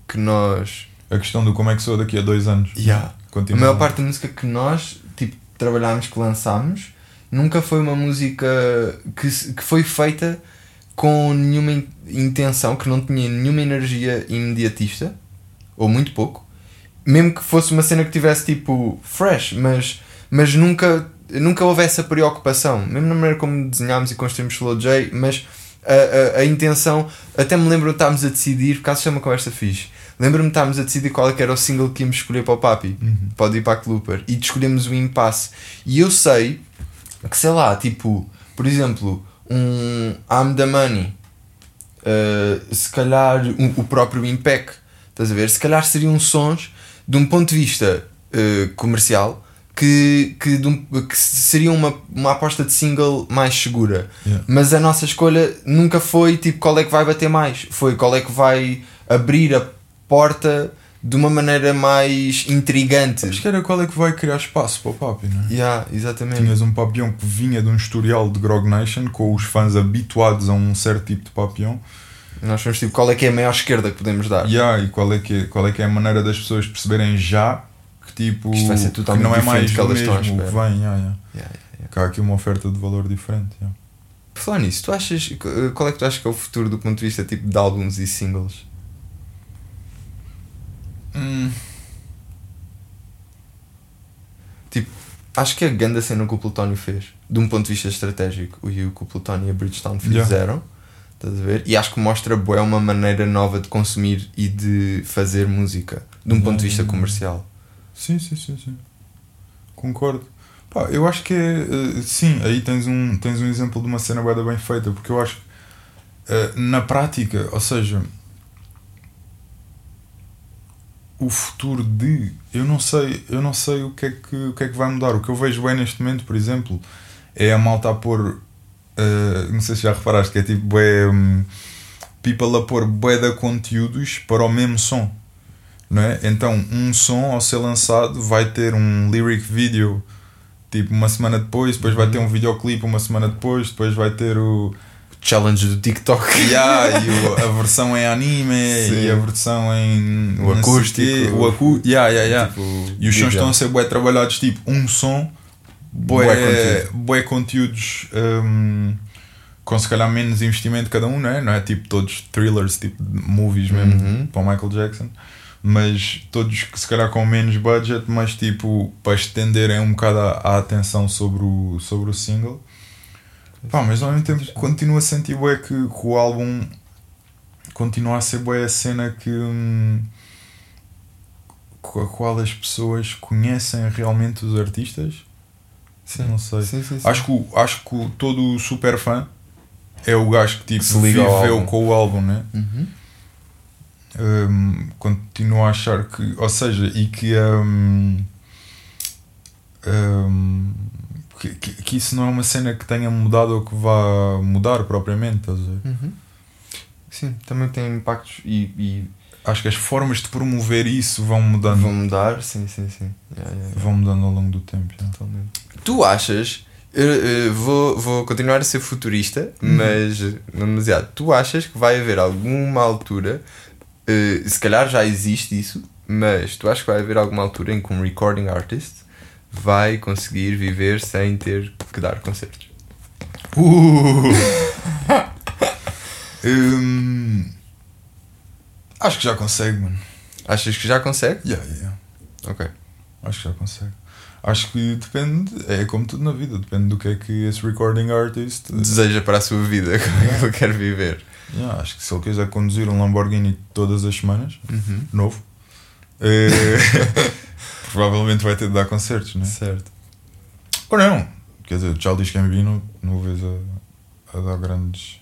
S1: que nós.
S2: A questão do como é que sou daqui a dois anos.
S1: Yeah. A
S2: Continua.
S1: maior parte da música que nós tipo, trabalhámos, que lançámos, nunca foi uma música que, que foi feita com nenhuma in- intenção, que não tinha nenhuma energia imediatista, ou muito pouco, mesmo que fosse uma cena que tivesse tipo fresh, mas, mas nunca, nunca houve essa preocupação, mesmo na maneira como desenhámos e construímos Slow J, mas a, a, a intenção. Até me lembro de estarmos a decidir, por acaso chama conversa fixe. Lembro-me de estarmos a decidir qual é era o single que íamos escolher para o Papi,
S2: Uhum.
S1: para o Deepak Looper, e escolhemos o Impasse. E eu sei que, sei lá, tipo, por exemplo, um I'm the Money, uh, se calhar um- o próprio Impec, estás a ver? Se calhar seriam sons de um ponto de vista uh, comercial que, que, que seriam uma, uma aposta de single mais segura.
S2: Yeah.
S1: Mas a nossa escolha nunca foi tipo qual é que vai bater mais, foi qual é que vai abrir a porta de uma maneira mais intrigante.
S2: Acho que era qual é que vai criar espaço para o Papi, não é?
S1: Yeah, exatamente.
S2: Tinhas um papião que vinha de um historial de Grog Nation, com os fãs habituados a um certo tipo de papião.
S1: E Nós fomos tipo qual é que é a maior esquerda que podemos dar.
S2: Yeah, e qual é, que é, qual é que é a maneira das pessoas perceberem já tipo
S1: Que isto vai ser totalmente
S2: não é mais
S1: que
S2: mesmo que vem, yeah, yeah.
S1: Yeah, yeah.
S2: há aqui uma oferta de valor diferente. yeah.
S1: Por falar nisso, tu achas eh, qual é que tu achas que é o futuro do ponto de vista tipo de álbuns e singles?
S2: Hum,
S1: Acho que a grande cena que o Plutónio fez, de um ponto de vista estratégico, e o que o Plutónio e a Bridgestone fizeram, estás a ver? E acho que mostra bué uma maneira nova de consumir e de fazer música, de um ponto de vista
S2: Yeah.
S1: comercial.
S2: Sim, sim, sim, sim. Concordo. Pá, eu acho que é. sim, aí tens um, tens um exemplo de uma cena bué da bem feita, porque eu acho que eh, na prática, ou seja, o futuro de. Eu não sei, eu não sei o que, é que, o que é que vai mudar. O que eu vejo bem neste momento, por exemplo, é a malta a pôr. eh, não sei se já reparaste, que é tipo bué. hum, people a pôr bué de conteúdos para o mesmo som não é? Então, um som ao ser lançado vai ter um lyric video tipo uma semana depois, depois vai ter um videoclipe uma semana depois, depois vai ter o
S1: Challenge do TikTok.
S2: yeah, e o- a versão em anime
S1: Sim.
S2: e a versão em
S1: O acústico.
S2: quê, o acu yeah, yeah, yeah.
S1: Tipo,
S2: e os sons estão a ser bué trabalhados tipo um som bué,
S1: Bué
S2: bué,
S1: conteúdo.
S2: conteúdos hum, com se calhar menos investimento cada um, não é? Não é tipo todos thrillers, tipo movies mesmo
S1: Uhum.
S2: para o Michael Jackson, mas todos que se calhar com menos budget, mas tipo para estenderem um bocado a, a atenção sobre o, sobre o single. Pá, mas ao mesmo tempo continuo a sentir bué que, que o álbum continua a ser bué a cena que hum, com a qual as pessoas conhecem realmente os artistas.
S1: Sim.
S2: Não sei.
S1: Sim, sim.
S2: Acho que, acho que todo o super fã é o gajo que tipo,
S1: Que se liga
S2: viveu com o álbum, né?
S1: Uhum.
S2: Hum, continuo a achar que, ou seja, e que, hum, hum, que, que, que isso não é uma cena que tenha mudado ou que vá mudar propriamente, estás a ver?
S1: Uhum. Sim, também tem impactos e, e
S2: Acho que as formas de promover isso vão mudando,
S1: vão mudar. Sim, sim, sim. Yeah, yeah, yeah.
S2: vão mudando ao longo do tempo.
S1: Totalmente. Tu achas, eu, eu vou, vou continuar a ser futurista,
S2: Uhum.
S1: mas não demasiado. Tu achas que vai haver alguma altura, eh, se calhar já existe isso, mas tu achas que vai haver alguma altura em que um recording artist vai conseguir viver sem ter que dar concertos?
S2: Uh! Hum, acho que já consegue, mano.
S1: Achas que já consegue?
S2: Yeah, yeah.
S1: Ok.
S2: Acho que já consegue. Acho que depende, é como tudo na vida, depende do que é que esse recording artist.
S1: Deseja para a sua vida, como é que ele quer viver.
S2: Yeah, acho que se ele quiser conduzir um Lamborghini todas as semanas,
S1: Uhum.
S2: novo, eh, provavelmente vai ter de dar concertos, né?
S1: Certo.
S2: Ou não, quer dizer, Childish Gambino, não o vês a, a dar grandes.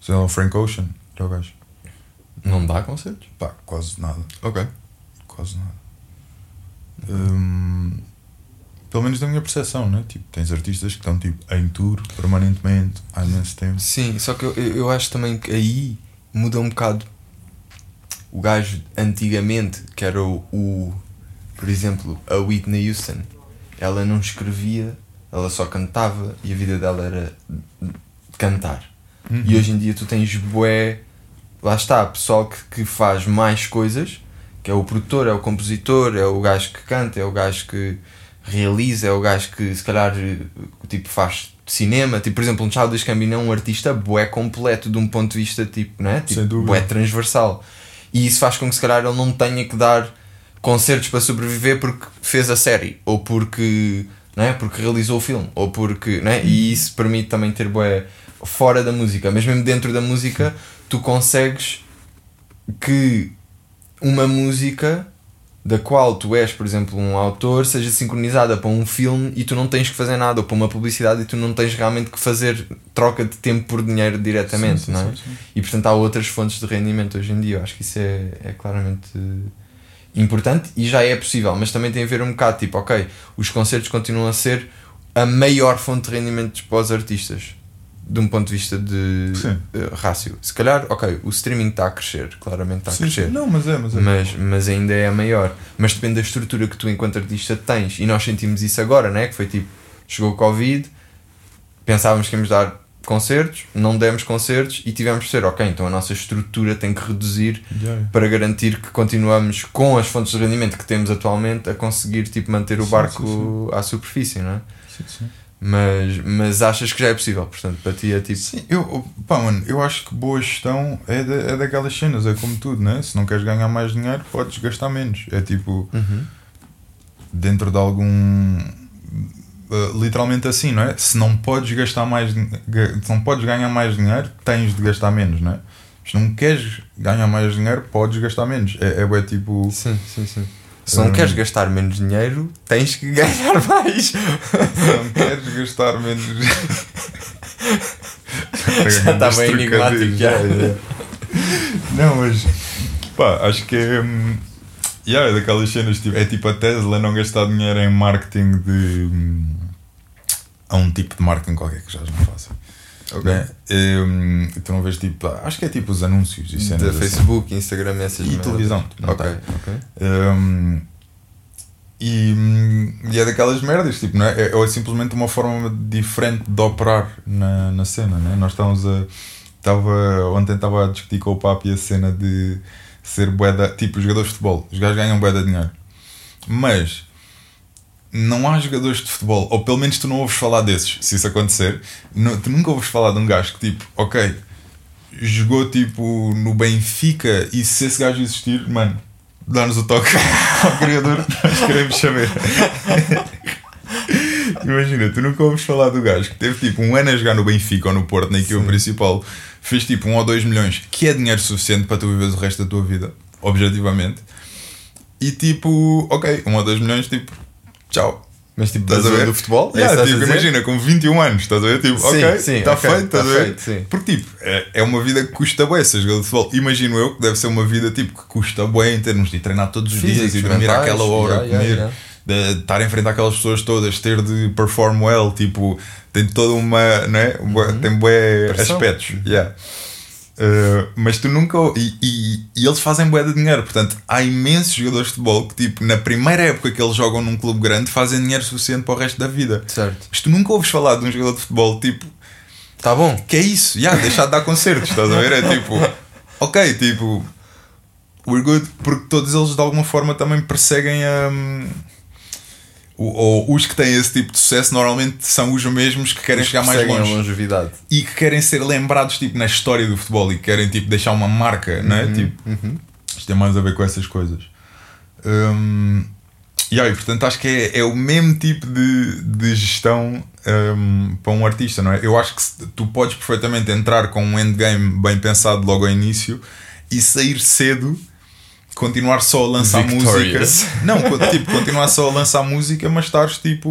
S2: Sei lá, o Frank Ocean, que é o gajo.
S1: Não dá concertos?
S2: Pá, quase nada.
S1: Ok.
S2: Quase nada. Hum, pelo menos da minha percepção, né? Tipo, tens artistas que estão tipo, em tour permanentemente há imenso tempo.
S1: Sim, só que eu, eu acho também que aí muda um bocado o gajo antigamente, que era o, o por exemplo, a Whitney Houston, ela não escrevia, ela só cantava e a vida dela era cantar.
S2: Uhum.
S1: E hoje em dia tu tens bué, lá está, pessoal que, que faz mais coisas, que é o produtor, é o compositor, é o gajo que canta, é o gajo que realiza, é o gajo que se calhar tipo faz cinema, tipo por exemplo um Childish Gambino é um artista bué completo de um ponto de vista tipo, não é?
S2: Sem
S1: Tipo,
S2: dúvida.
S1: bué transversal. E isso faz com que se calhar ele não tenha que dar concertos para sobreviver porque fez a série ou porque, não é? porque realizou o filme ou porque, não é? E isso permite também ter bué fora da música, mas mesmo dentro da música, tu consegues que uma música da qual tu és, por exemplo, um autor, seja sincronizada para um filme e tu não tens que fazer nada, ou para uma publicidade e tu não tens realmente que fazer troca de tempo por dinheiro diretamente,
S2: Sim, sim,
S1: não é?
S2: sim, sim.
S1: E portanto há outras fontes de rendimento hoje em dia. Eu acho que isso é, é claramente importante e já é possível, mas também tem a ver um bocado tipo, ok, os concertos continuam a ser a maior fonte de rendimentos para os artistas. De um ponto de vista de
S2: Sim.
S1: eh, rácio. Se calhar, ok, o streaming está a crescer, claramente está a
S2: Sim,
S1: crescer
S2: sim. Não, mas é, mas é.
S1: mas, mas ainda é a maior. Mas depende da estrutura que tu, enquanto artista, tens. E nós sentimos isso agora, né? Que foi tipo: chegou o Covid, pensávamos que íamos dar concertos, não demos concertos e tivemos de ser, ok, então a nossa estrutura tem que reduzir
S2: Já é.
S1: para garantir que continuamos com as fontes de rendimento que temos atualmente a conseguir tipo, manter o
S2: Sim,
S1: barco à superfície, não é?
S2: Sim, sim.
S1: Mas, mas achas que já é possível, portanto, para ti é tipo.
S2: Sim, eu, pá, mano, eu acho que boa gestão é, da, é daquelas cenas, é como tudo, né? Se não queres ganhar mais dinheiro, podes gastar menos. É tipo,
S1: Uhum.
S2: dentro de algum. uh, literalmente assim, não é? Se não podes gastar mais. Se não podes ganhar mais dinheiro, tens de gastar menos, não é? Se não queres ganhar mais dinheiro, podes gastar menos. É, é, bué tipo.
S1: Sim, sim, sim. Se não
S2: Hum.
S1: queres gastar menos dinheiro, tens que ganhar mais.
S2: Se não queres gastar menos.
S1: Já está bem enigmático, já.
S2: Não, mas pá, acho que é. hum, Yeah, é daquelas cenas tipo, é tipo a Tesla não gastar dinheiro em marketing de. hum, a um tipo de marketing qualquer que já não faça.
S1: Ok.
S2: Né? Hum, tu não vês tipo. Acho que é tipo os anúncios e cenas assim.
S1: Facebook, Instagram, essas
S2: E televisão, não
S1: Ok,
S2: tem.
S1: ok.
S2: Hum, e, hum, e é daquelas merdas, tipo, não é? É, é simplesmente uma forma diferente de operar na, na cena, né? Nós estávamos a. Tava, ontem estava a discutir com o Papi a cena de ser boeda. Tipo, os jogadores de futebol. Os gajos ganham boeda de dinheiro. Mas não há jogadores de futebol, ou pelo menos tu não ouves falar desses, se isso acontecer. nu- tu nunca ouves falar de um gajo que, tipo, ok, jogou tipo no Benfica e se esse gajo existir, mano, dá-nos o toque ao criador, nós queremos saber. Imagina, tu nunca ouves falar do gajo que teve tipo um ano a jogar no Benfica ou no Porto, na equipa
S1: Sim.
S2: principal, fez tipo um ou dois milhões, que é dinheiro suficiente para tu viveres o resto da tua vida, objetivamente. E tipo, ok, um ou dois milhões, tipo, tchau.
S1: Mas tipo,
S2: Estás a ver?
S1: do futebol?
S2: Yeah,
S1: é isso que
S2: tipo, imagina, com 21 anos, estás a ver? Tipo,
S1: Sim,
S2: ok, está
S1: ok,
S2: feito, estás
S1: tá
S2: a ver?
S1: feito, sim.
S2: Porque, tipo, é, é uma vida que custa bué ser jogador de futebol. Imagino eu que deve ser uma vida, tipo, que custa bué em termos de treinar todos os dias
S1: Físicos,
S2: e dormir àquela hora,
S1: yeah, yeah,
S2: comer,
S1: yeah.
S2: de estar em frente àquelas pessoas todas, ter de perform well, tipo, tem toda uma, não é? Bué- Tem bué
S1: Uhum.
S2: Aspectos, yeah. Uh, mas tu nunca. E, e, e eles fazem bué de dinheiro, portanto, há imensos jogadores de futebol que, tipo, na primeira época que eles jogam num clube grande, fazem dinheiro suficiente para o resto da vida.
S1: Certo.
S2: Mas tu nunca ouves falar de um jogador de futebol, tipo,
S1: Tá bom.
S2: que é isso? Já, deixar de dar concertos, estás a ver? É tipo, ok, tipo, we're good, porque todos eles de alguma forma também perseguem a. ou, ou os que têm esse tipo de sucesso normalmente são os mesmos que querem
S1: Os
S2: chegar mais
S1: perseguem
S2: longe
S1: longevidade.
S2: e que querem ser lembrados tipo, na história do futebol e que querem tipo, deixar uma marca, não é? Tipo,
S1: Uhum.
S2: isto tem mais a ver com essas coisas. Hum, e aí, portanto, acho que é, é o mesmo tipo de, de gestão hum, para um artista, não é? Eu acho que tu podes perfeitamente entrar com um endgame bem pensado logo ao início e sair cedo, continuar só a lançar
S1: Victorious.
S2: música. Não, tipo, continuar só a lançar música, mas estares tipo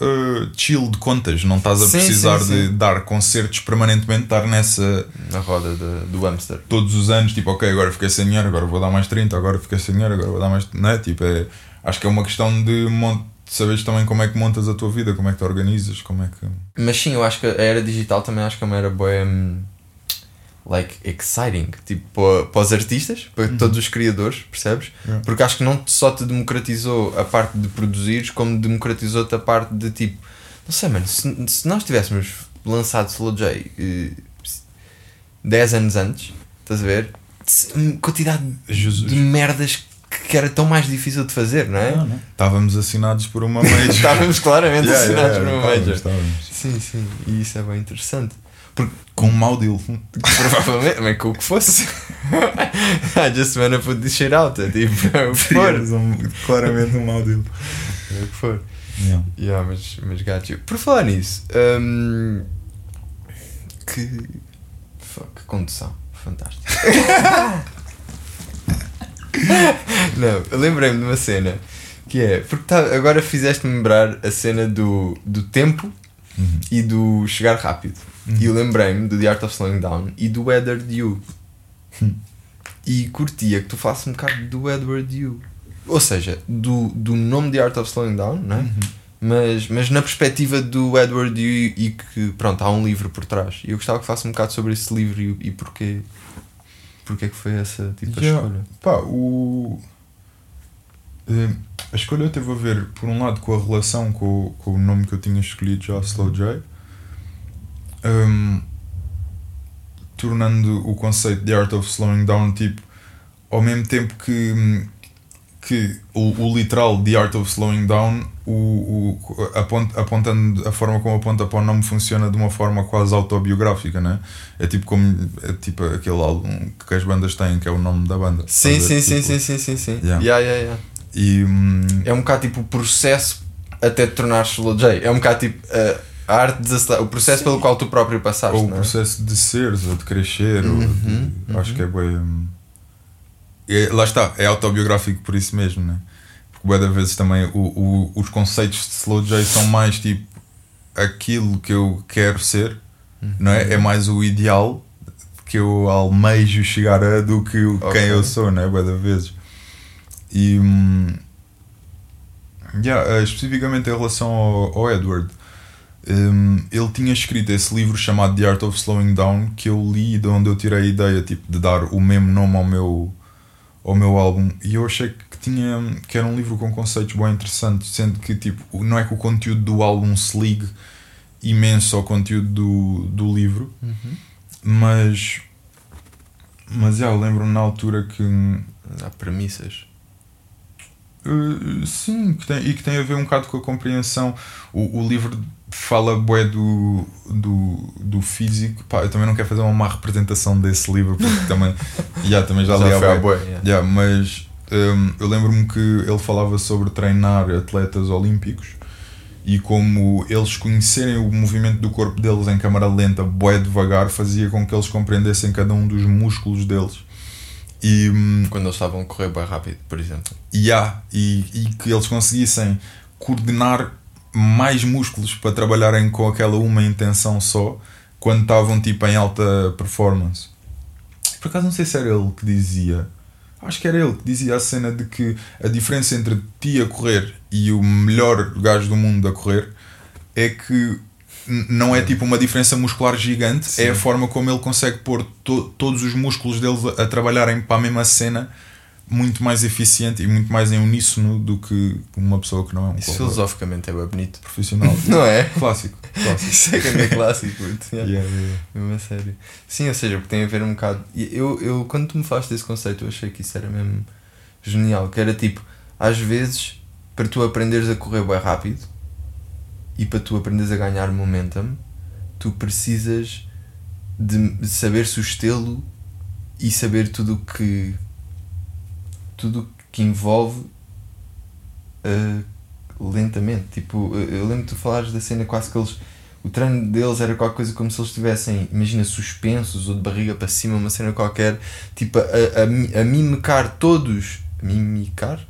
S2: uh, chill de contas, não estás a
S1: Sim,
S2: precisar
S1: sim,
S2: de
S1: sim.
S2: dar concertos permanentemente, estar nessa
S1: Na roda de- do hamster.
S2: todos os anos, tipo, ok, agora fiquei sem dinheiro, agora vou dar mais 30, agora fiquei sem dinheiro, agora vou dar mais. Não é? Tipo, é, acho que é uma questão de, mon- de saberes também como é que montas a tua vida, como é que te organizas, como é que.
S1: Mas sim, eu acho que a era digital também acho que é uma era boa. hum, like exciting, tipo para, para os artistas, para todos os criadores, percebes?
S2: Yeah.
S1: Porque acho que não só te democratizou a parte de produzires, como democratizou-te a parte de tipo, não sei, mano, se, se nós tivéssemos lançado Slow J eh, 10 anos antes, estás a ver? Hum, Quantidade
S2: Jesus.
S1: de merdas que, que era tão mais difícil de fazer, não é?
S2: Não, não. Estávamos assinados por uma major.
S1: Estávamos claramente
S2: Yeah,
S1: assinados
S2: yeah,
S1: por uma
S2: estávamos,
S1: major.
S2: estávamos.
S1: Sim, sim, e isso é bem interessante.
S2: Com um mau deal.
S1: Provavelmente, mas com o que fosse. I just wanna put this shit out. É tipo, é o que for.
S2: Terias um- claramente um mau deal.
S1: É o que for.
S2: Yeah.
S1: Yeah, mas, mas got you. Por falar nisso, hum, que. Fuck, condução. Fantástico. Não, lembrei-me de uma cena que é. Porque tá, agora fizeste-me lembrar a cena do, do tempo
S2: Uhum.
S1: e do chegar rápido. E eu lembrei-me do The Art of Slowing Down e do Edward You. E curtia que tu faças um bocado do Edward You. Ou seja, do, do nome The Art of Slowing Down, não é? mas, mas na perspectiva do Edward Yu e que pronto, há um livro por trás. E eu gostava que faça um bocado sobre esse livro e, e porquê, porquê que foi essa tipo
S2: Yeah.
S1: a escolha.
S2: Pá, o. eh, a escolha teve a ver, por um lado, com a relação com, o- com o nome que eu tinha escolhido já, Slow J, um, tornando o conceito de Art of Slowing Down, tipo, ao mesmo tempo que, que o, o literal The Art of Slowing Down, o, o, apont, apontando a forma como aponta para o nome, funciona de uma forma quase autobiográfica, né? É tipo como é tipo aquele álbum que as bandas têm, que é o nome da banda.
S1: Sim, sim, sim,
S2: Tipo,
S1: sim, sim, sim, sim.
S2: Yeah.
S1: Yeah, yeah.
S2: E hum,
S1: É um bocado tipo o processo até te tornares Slow J. É um bocado tipo a, a arte de o processo pelo qual tu próprio passaste.
S2: ou o
S1: não é?
S2: processo de seres ou de crescer, ou de-
S1: Uhum,
S2: acho que é bem. hum, é- lá está, é autobiográfico por isso mesmo, né? Porque de vezes também o, o- os conceitos de Slow J são mais tipo aquilo que eu quero ser, não é? É mais o ideal que eu almejo chegar a do que o,
S1: Ok.
S2: quem eu sou, né? De vezes. E. hum, yeah, especificamente em relação ao, ao Edward. Um, ele tinha escrito esse livro chamado The Art of Slowing Down que eu li e de onde eu tirei a ideia tipo, de dar o mesmo nome ao meu, ao meu álbum e eu achei que tinha que era um livro com conceitos bem interessantes sendo que tipo não é que o conteúdo do álbum se ligue imenso ao conteúdo do, do livro
S1: Uhum.
S2: mas mas já, eu lembro-me na altura que
S1: Há premissas.
S2: Uh, sim, que tem, e que tem a ver um bocado com a compreensão. O, o livro fala bué do, do, do físico. Pá, eu também não quero fazer uma má representação desse livro, porque também, yeah, também já, li há
S1: foi à
S2: bué.
S1: boa. yeah.
S2: Yeah, mas um, eu lembro-me que ele falava sobre treinar atletas olímpicos e como eles conhecerem o movimento do corpo deles em câmara lenta, bué devagar, fazia com que eles compreendessem cada um dos músculos deles. E, hum,
S1: Quando eles estavam a correr bem rápido, por exemplo.
S2: e há, e, e que eles conseguissem coordenar mais músculos para trabalharem com aquela uma intenção só quando estavam tipo em alta performance. Por acaso não sei se era ele que dizia. Acho que era ele que dizia a cena de que a diferença entre ti a correr e o melhor gajo do mundo a correr é que não é tipo uma diferença muscular gigante, é a
S1: Sim.
S2: forma como ele consegue pôr to- todos os músculos deles a, a trabalharem para a mesma cena muito mais eficiente e muito mais em uníssono do que uma pessoa que não é um
S1: Isso
S2: corredor
S1: filosoficamente é bem bonito.
S2: profissional.
S1: Não é?
S2: clássico, clássico.
S1: Isso é que é clássico. Yeah.
S2: Yeah, yeah.
S1: Mesmo a sério. Sim, ou seja, porque tem a ver um bocado. Eu, eu, quando tu me falaste desse conceito, eu achei que isso era mesmo genial. Que era tipo, às vezes, para tu aprenderes a correr bem rápido e para tu aprenderes a ganhar momentum, tu precisas de de saber sustê-lo e saber tudo o que. Tudo que envolve uh, lentamente. Tipo, eu eu lembro de falares da cena quase que eles. O treino deles era qualquer coisa como se eles estivessem, imagina, suspensos ou de barriga para cima, uma cena qualquer, tipo, a, a, a mimicar todos, mimicar?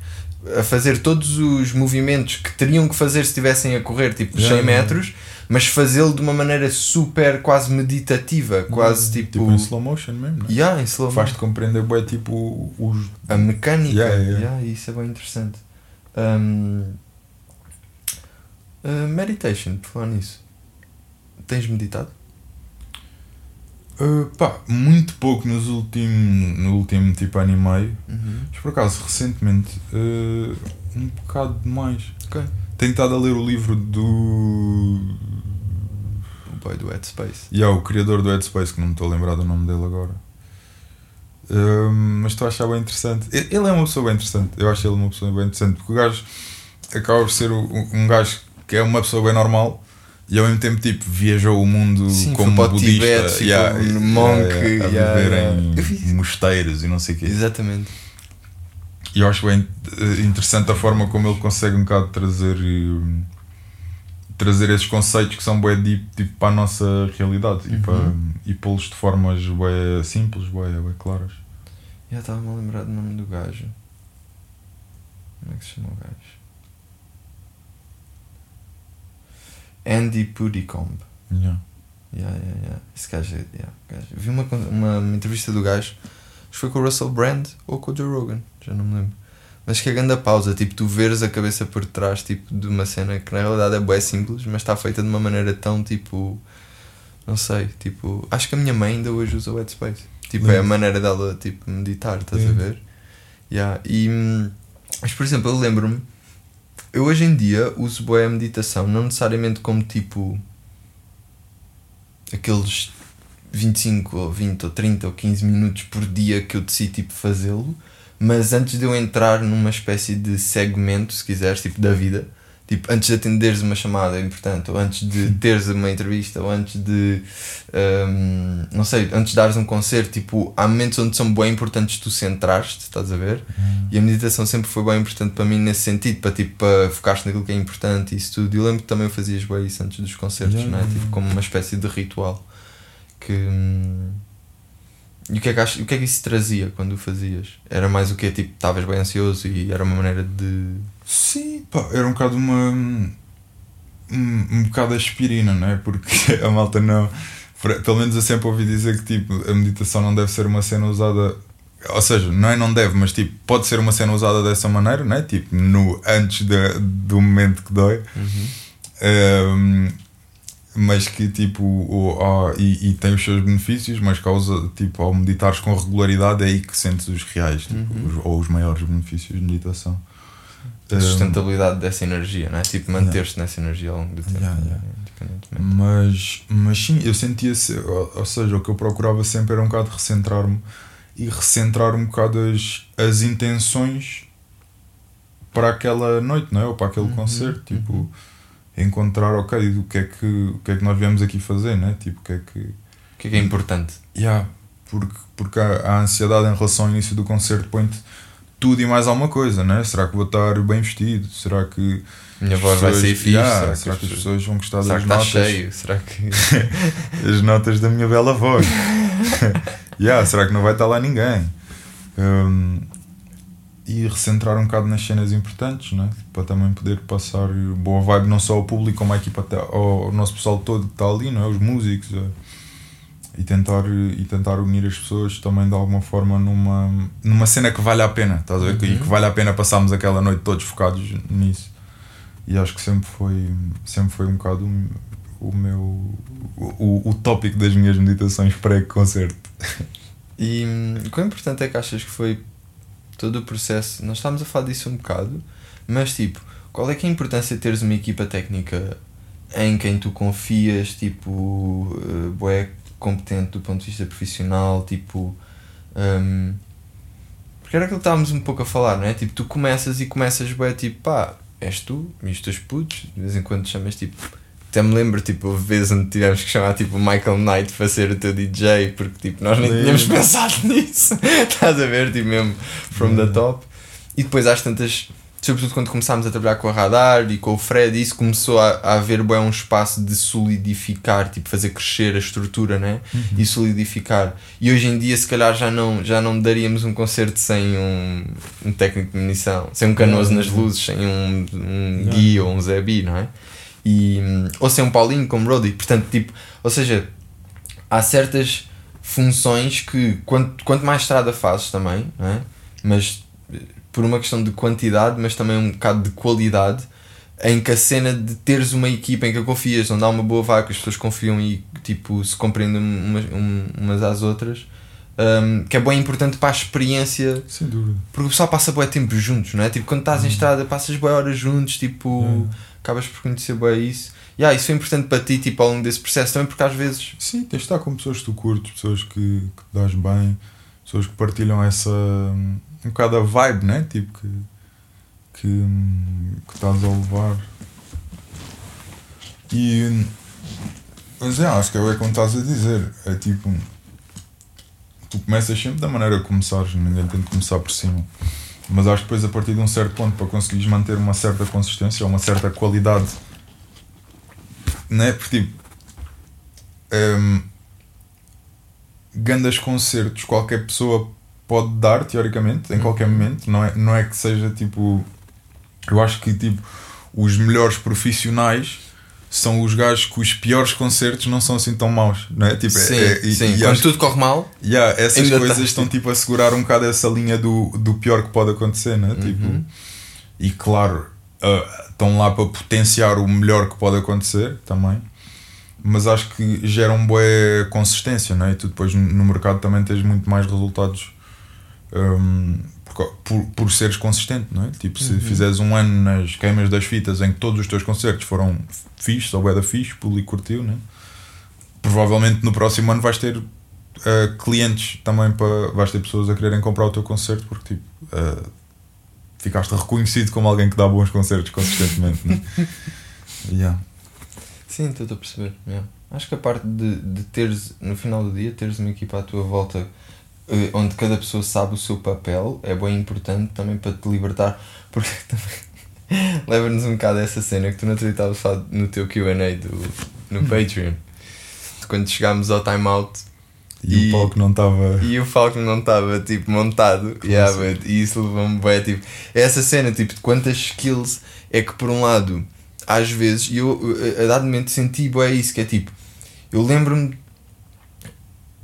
S1: A fazer todos os movimentos que teriam que fazer se estivessem a correr, tipo,
S2: Yeah,
S1: 100
S2: yeah.
S1: metros, mas fazê-lo de uma maneira super, quase meditativa, quase tipo.
S2: Tipo em slow motion mesmo, não é?
S1: yeah, em slow
S2: Faz-te compreender bem tipo os.
S1: a mecânica,
S2: Yeah, yeah.
S1: yeah, isso é bem interessante. Um, uh, meditation, por falar nisso. Tens meditado?
S2: Uh, pá, muito pouco nos últimos, no último tipo ano e meio.
S1: Uhum.
S2: Mas por acaso, recentemente, uh, um bocado demais.
S1: Ok.
S2: Tenho estado a ler o livro do.
S1: O boy do Headspace.
S2: Yeah, o criador do Headspace, que não me estou a lembrar do nome dele agora. Um, mas estou a achar bem interessante. Ele é uma pessoa bem interessante. Eu acho ele uma pessoa bem interessante. Porque o gajo acaba por ser um gajo que é uma pessoa bem normal e ao mesmo tempo tipo, viajou o mundo
S1: Sim,
S2: como
S1: foi
S2: budista
S1: Tibete, ficou
S2: yeah,
S1: um monk,
S2: yeah, a
S1: yeah,
S2: viver
S1: yeah.
S2: em mosteiros e não sei o quê.
S1: Exatamente.
S2: E eu acho bem eh, interessante a forma como ele consegue um bocado trazer hum, trazer esses conceitos que são bué deep tipo, para a nossa realidade e, para, e pô-los de formas bué simples, bué, bué claras.
S1: Já estava-me a lembrar do nome do gajo. Como é que se chama o gajo? Andy Pudicombe.
S2: Yeah.
S1: Yeah, yeah, yeah. Esse gajo é. Yeah, gajo. Vi uma, uma, uma entrevista do gajo, acho que foi com o Russell Brand ou com o Joe Rogan, já não me lembro. Mas que é grande a pausa, tipo, tu veres a cabeça por trás tipo, de uma cena que na realidade é bem simples, mas está feita de uma maneira tão tipo. Não sei, tipo. Acho que a minha mãe ainda hoje usa o Headspace. Tipo, é a maneira dela tipo, meditar, estás a ver? Yeah. E, hum, mas por exemplo, eu lembro-me, eu hoje em dia uso boa meditação, não necessariamente como tipo aqueles 25 ou 20 ou 30 ou 15 minutos por dia que eu decido tipo fazê-lo, mas antes de eu entrar numa espécie de segmento, se quiseres, tipo da vida, tipo antes de atenderes uma chamada importante, ou antes de teres uma entrevista, ou antes de um, não sei, antes de dares um concerto, tipo, há momentos onde são bem importantes tu centrares-te, estás a ver?
S2: Uhum.
S1: E a meditação sempre foi bem importante para mim nesse sentido, para tipo, para focar-te naquilo que é importante e isso tudo. E eu lembro que também fazias bem isso antes dos concertos,
S2: Yeah,
S1: não é? Tipo, como uma espécie de ritual. Que. hum, E o que, é que ach- o que é que isso trazia quando o fazias? Era mais o que Tipo, estavas bem ansioso e era uma maneira de.
S2: Sim, pá, era um bocado uma. Um, um bocado aspirina, não é? Porque a malta não. Pelo menos eu sempre ouvi dizer que tipo, a meditação não deve ser uma cena usada. Ou seja, não é não deve, mas tipo, pode ser uma cena usada dessa maneira, não é? Tipo, no, antes da- do momento que dói. Um, mas que tipo o, ah, e, e tem os seus benefícios, mas causa tipo ao meditares com regularidade é aí que sentes os reais tipo,
S1: Uhum.
S2: os- ou os maiores benefícios de meditação.
S1: A
S2: Um,
S1: sustentabilidade dessa energia, não é? Tipo, manter-te nessa energia ao longo do tempo.
S2: Yeah,
S1: é?
S2: yeah. Mas, mas sim, eu sentia -se, ou, ou seja, o que eu procurava sempre era um bocado recentrar-me e recentrar um bocado as, as intenções para aquela noite, não é? Ou para aquele
S1: Uhum,
S2: concerto, tipo,
S1: uhum.
S2: encontrar, ok, o que, é que, o que é que nós viemos aqui fazer, não é? Tipo, o que é que.
S1: O que é que é importante?
S2: Yeah, porque, porque a, a ansiedade em relação ao início do concerto põe-te tudo e mais alguma coisa, né? Será que vou estar bem vestido? Será que.
S1: Minha voz vai
S2: pessoas-
S1: sair fixe?
S2: Yeah,
S1: será,
S2: será
S1: que
S2: as
S1: as
S2: pessoas vão gostar
S1: Será
S2: das
S1: que está
S2: notas?
S1: cheio? Será que.
S2: As notas da minha bela voz. yeah, será que não vai estar lá ninguém? Um, e recentrar um bocado nas cenas importantes, né? para também poder passar boa vibe não só ao público, como à equipa, ao nosso pessoal todo que está ali, não é? os músicos, e tentar, e tentar unir as pessoas também de alguma forma numa, numa cena que vale a pena, estás a ver? E
S1: Uhum.
S2: que vale a pena passarmos aquela noite todos focados nisso. E acho que sempre foi, sempre foi um bocado o, meu o, o, tópico das minhas meditações pré-concerto.
S1: E hum, quão importante é que achas que foi todo o processo? Nós estávamos a falar disso um bocado, mas tipo, qual é que é a importância de teres uma equipa técnica em quem tu confias, tipo, uh, bué competente do ponto de vista profissional, tipo. hum, porque era aquilo que estávamos um pouco a falar, não é? Tipo, tu começas e começas bué tipo, pá, és tu e os teus putos, de vez em quando te chamas tipo. Até me lembro, tipo, houve vezes onde tivemos que chamar tipo o Michael Knight para ser o teu DJ, porque tipo, nós nem tínhamos pensado nisso. Estás a ver, tipo, mesmo from the top. E depois às tantas, sobretudo quando começámos a trabalhar com a Radar e com o Fred, isso começou a, a haver bem um espaço de solidificar, tipo, fazer crescer a estrutura, né? E solidificar. E hoje em dia, se calhar, já não, já não daríamos um concerto sem um, um técnico de munição, sem um canoso nas luzes, sem um, um
S2: Yeah.
S1: Gui ou um Zé Bi, não é? E, ou sem um Paulinho como Roddy. Portanto, tipo, ou seja, há certas funções que quanto, quanto mais estrada fazes também, não é? mas por uma questão de quantidade, mas também um bocado de qualidade, em que a cena de teres uma equipa em que confias, onde há uma boa vaca, as pessoas confiam e tipo se compreendem umas, um- umas às outras, hum, que é bem importante para a experiência
S2: Sem dúvida.
S1: porque o pessoal passa bué tempo juntos, não é? Tipo, quando estás em estrada, passas bué horas juntos, tipo,
S2: Yeah.
S1: acabas por conhecer bué isso. Yeah, isso foi importante para ti, tipo, ao longo desse processo também, porque às vezes.
S2: Sim, tens de estar com pessoas que tu curtes, pessoas que, que te dás bem, pessoas que partilham essa. Um bocado a vibe, né? Tipo, que. que, que estás a levar. E. Mas é, acho que é o que estás a dizer. É tipo. Tu começas sempre da maneira que começares, ninguém tem de começar por cima. Mas acho que depois, a partir de um certo ponto, para conseguires manter uma certa consistência, uma certa qualidade né? Porque tipo. Um, grandes concertos qualquer pessoa pode dar, teoricamente, em qualquer momento. Não é, não é que seja tipo. Eu acho que tipo os melhores profissionais são os gajos que os piores concertos não são assim tão maus, não é? Tipo,
S1: Sim,
S2: é, e-
S1: sim.
S2: e
S1: Quando
S2: acho-
S1: tudo corre mal,
S2: Yeah, essas
S1: Ainda
S2: coisas
S1: tá.
S2: estão tipo a segurar um bocado essa linha do, do pior que pode acontecer, né? Tipo,
S1: Uhum.
S2: e claro, ah, estão lá para potenciar o melhor que pode acontecer também, mas acho que geram boa consistência, né? E tu depois no mercado também tens muito mais resultados hum, por, por, por seres consistente, não é? Tipo, se fizeres um ano nas queimas das fitas em que todos os teus concertos foram fixos, ou da fixe, o público curtiu, né? Provavelmente no próximo ano vais ter uh, clientes também para. vais ter pessoas a quererem comprar o teu concerto porque tipo. uh, ficaste reconhecido como alguém que dá bons concertos consistentemente, né? yeah.
S1: Sim, estou a perceber. yeah. Acho que a parte de, de teres, no final do dia, teres uma equipa à tua volta onde cada pessoa sabe o seu papel é bem importante também para te libertar, porque também leva-nos um bocado a essa cena que tu não te estavas a falar no teu QA no Patreon. Quando chegámos ao timeout
S2: E,
S1: E-
S2: o palco não estava.
S1: e o Falcon não estava tipo montado yeah,
S2: assim?
S1: but, e isso levou-me bem tipo é essa cena tipo de quantas skills é que por um lado às vezes e eu eh, a dado momento senti bem isso que é tipo eu lembro-me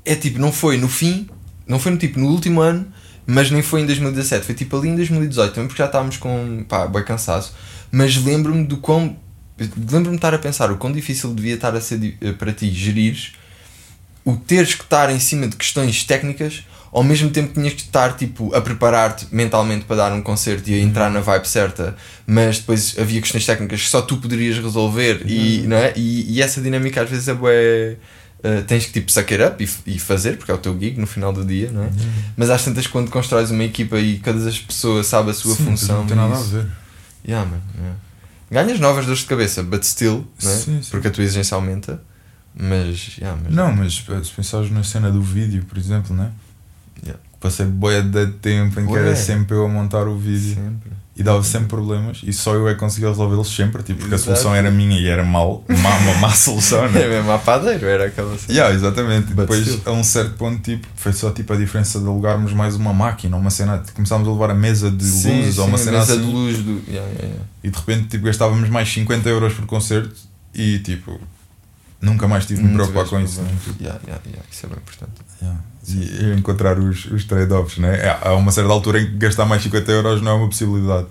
S1: é tipo não foi no fim não foi no tipo no último ano mas nem foi em 2017 foi tipo ali em 2018 também porque já estávamos com pá bem cansaço. Mas lembro-me do quão lembro-me de estar a pensar o quão difícil devia estar a ser eh, para ti gerires o teres que estar em cima de questões técnicas ao mesmo tempo que tinhas que estar tipo a preparar-te mentalmente para dar um concerto e a entrar na vibe certa mas depois havia questões técnicas que só tu poderias resolver e, não é? e, e essa dinâmica às vezes é bué, eh, tens que tipo suck it up e, e fazer porque é o teu gig no final do dia não é? mas às tantas quando constróis uma equipa e cada as pessoas sabe a sua
S2: Sim,
S1: função
S2: Não tem nada a
S1: isso-
S2: ver.
S1: Yeah, man, yeah. ganhas novas dores de cabeça but still não é?
S2: Sim, sim.
S1: porque a tua exigência aumenta mas, yeah, mas
S2: Não, mas se pensares na cena do vídeo, por exemplo, né?
S1: Yeah.
S2: Passei boia de tempo em que
S1: Bué.
S2: era sempre eu a montar o vídeo
S1: sempre
S2: e dava sempre problemas e só eu é que conseguia resolvê-los sempre, tipo, porque
S1: Exato.
S2: a solução era minha e era mal, má, uma má solução,
S1: É
S2: né?
S1: mesmo a padeiro, era aquela cena.
S2: Yeah, exatamente.
S1: But
S2: Depois,
S1: still.
S2: a um certo ponto, tipo, foi só tipo a diferença de alugarmos mais uma máquina, uma cena. Começámos a levar a mesa de
S1: Sim,
S2: luzes ou uma
S1: sim,
S2: cena
S1: mesa
S2: assim.
S1: de luz do. Yeah, yeah, yeah.
S2: E de repente, tipo, gastávamos mais 50 euros por concerto e, tipo, nunca mais tive de me preocupar com isso.
S1: Yeah, yeah, yeah, Isso é bem importante.
S2: E encontrar os, os trade-offs, né? É, Há uma certa altura em que gastar mais 50 euros não é uma possibilidade.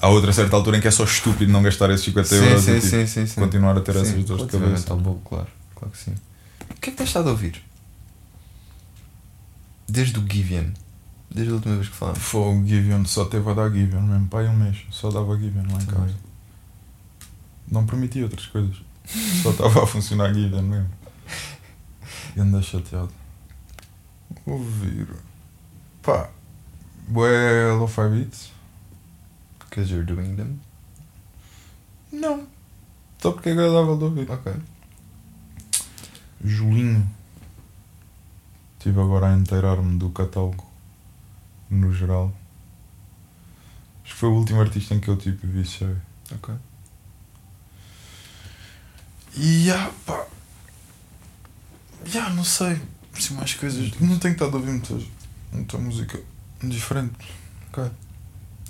S2: Há outra certa altura em que é só estúpido não gastar esses 50
S1: Sim,
S2: euros
S1: sim,
S2: e tipo,
S1: sim, sim,
S2: continuar a ter
S1: Sim,
S2: essas dores de cabeça.
S1: ao bolo, claro. Claro que sim. O que é que tens estado a ouvir? Desde o Givian. Desde a última vez que falámos.
S2: Foi o Givion, só teve a dar Givion mesmo. Pai, um mês, só dava Givion lá em casa. Não permitia outras coisas. Só estava a funcionar Givion mesmo. E anda chateado. Ouvir. Pá. Bué Lo-Fi Beats?
S1: Because you're doing them.
S2: Não. Só porque é agradável de ouvir.
S1: Ok.
S2: Julinho. Estive agora a inteirar-me do catálogo no geral. Acho que foi o último artista em que eu tipo viciei.
S1: Ok.
S2: E ah, pá. Já, não sei. Se mais coisas. Não tenho estado a ouvir muita, muita música diferente.
S1: Ok.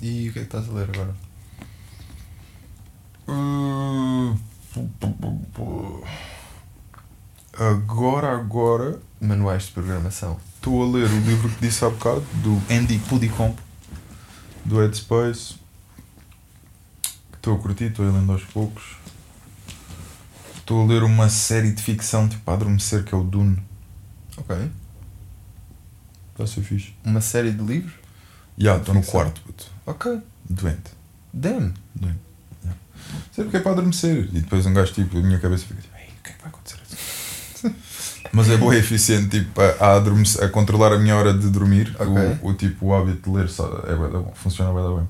S1: E o que é que estás a ler agora?
S2: Uh, Agora, agora.
S1: Manuais de programação.
S2: Estou a ler o livro que disse há bocado, do Andy Pudicomp, do Headspace. Estou a curtir, estou a lendo aos poucos. Estou a ler uma série de ficção tipo a adormecer que é o Dune.
S1: Ok.
S2: Está a ser fixe.
S1: Uma série de livros?
S2: Já, estou no quarto, puto.
S1: Ok.
S2: Doente.
S1: Damn.
S2: Doente. Já. Sei porque é para adormecer. E depois um gajo, tipo, a minha cabeça fica tipo, Ei, o que é que vai acontecer? Mas é boa e eficiente, tipo, a, a, a controlar a minha hora de dormir.
S1: Ok.
S2: O, o tipo, o hábito de ler só é da bom. Funciona bem, bem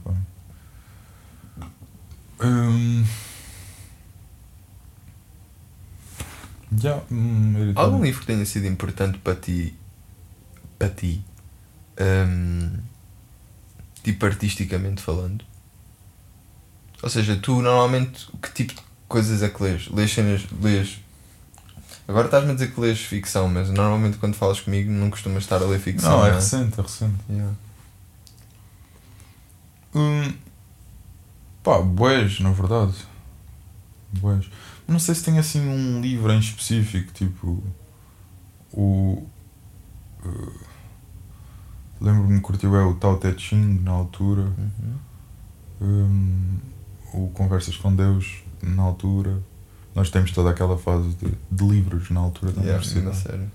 S2: para mim. Hum... Hum,
S1: Algum livro que tenha sido importante para ti? Para ti? hum, tipo artisticamente falando? Ou seja, tu normalmente que tipo de coisas é que lês? Lês cenas. Lês. Agora estás-me a dizer que lês ficção, mas normalmente quando falas comigo não costumas estar a ler ficção.
S2: Não, é
S1: não
S2: recente, é recente.
S1: Yeah.
S2: Hum, pá, boés, na verdade. Boés. Não sei se tem assim um livro em específico, tipo. O. uh, Lembro-me que curtiu é o Tao Te Ching na altura.
S1: Uhum.
S2: hum, o Conversas com Deus na altura. Nós temos toda aquela fase de, de livros na altura da
S1: Yeah,
S2: universidade.
S1: sério.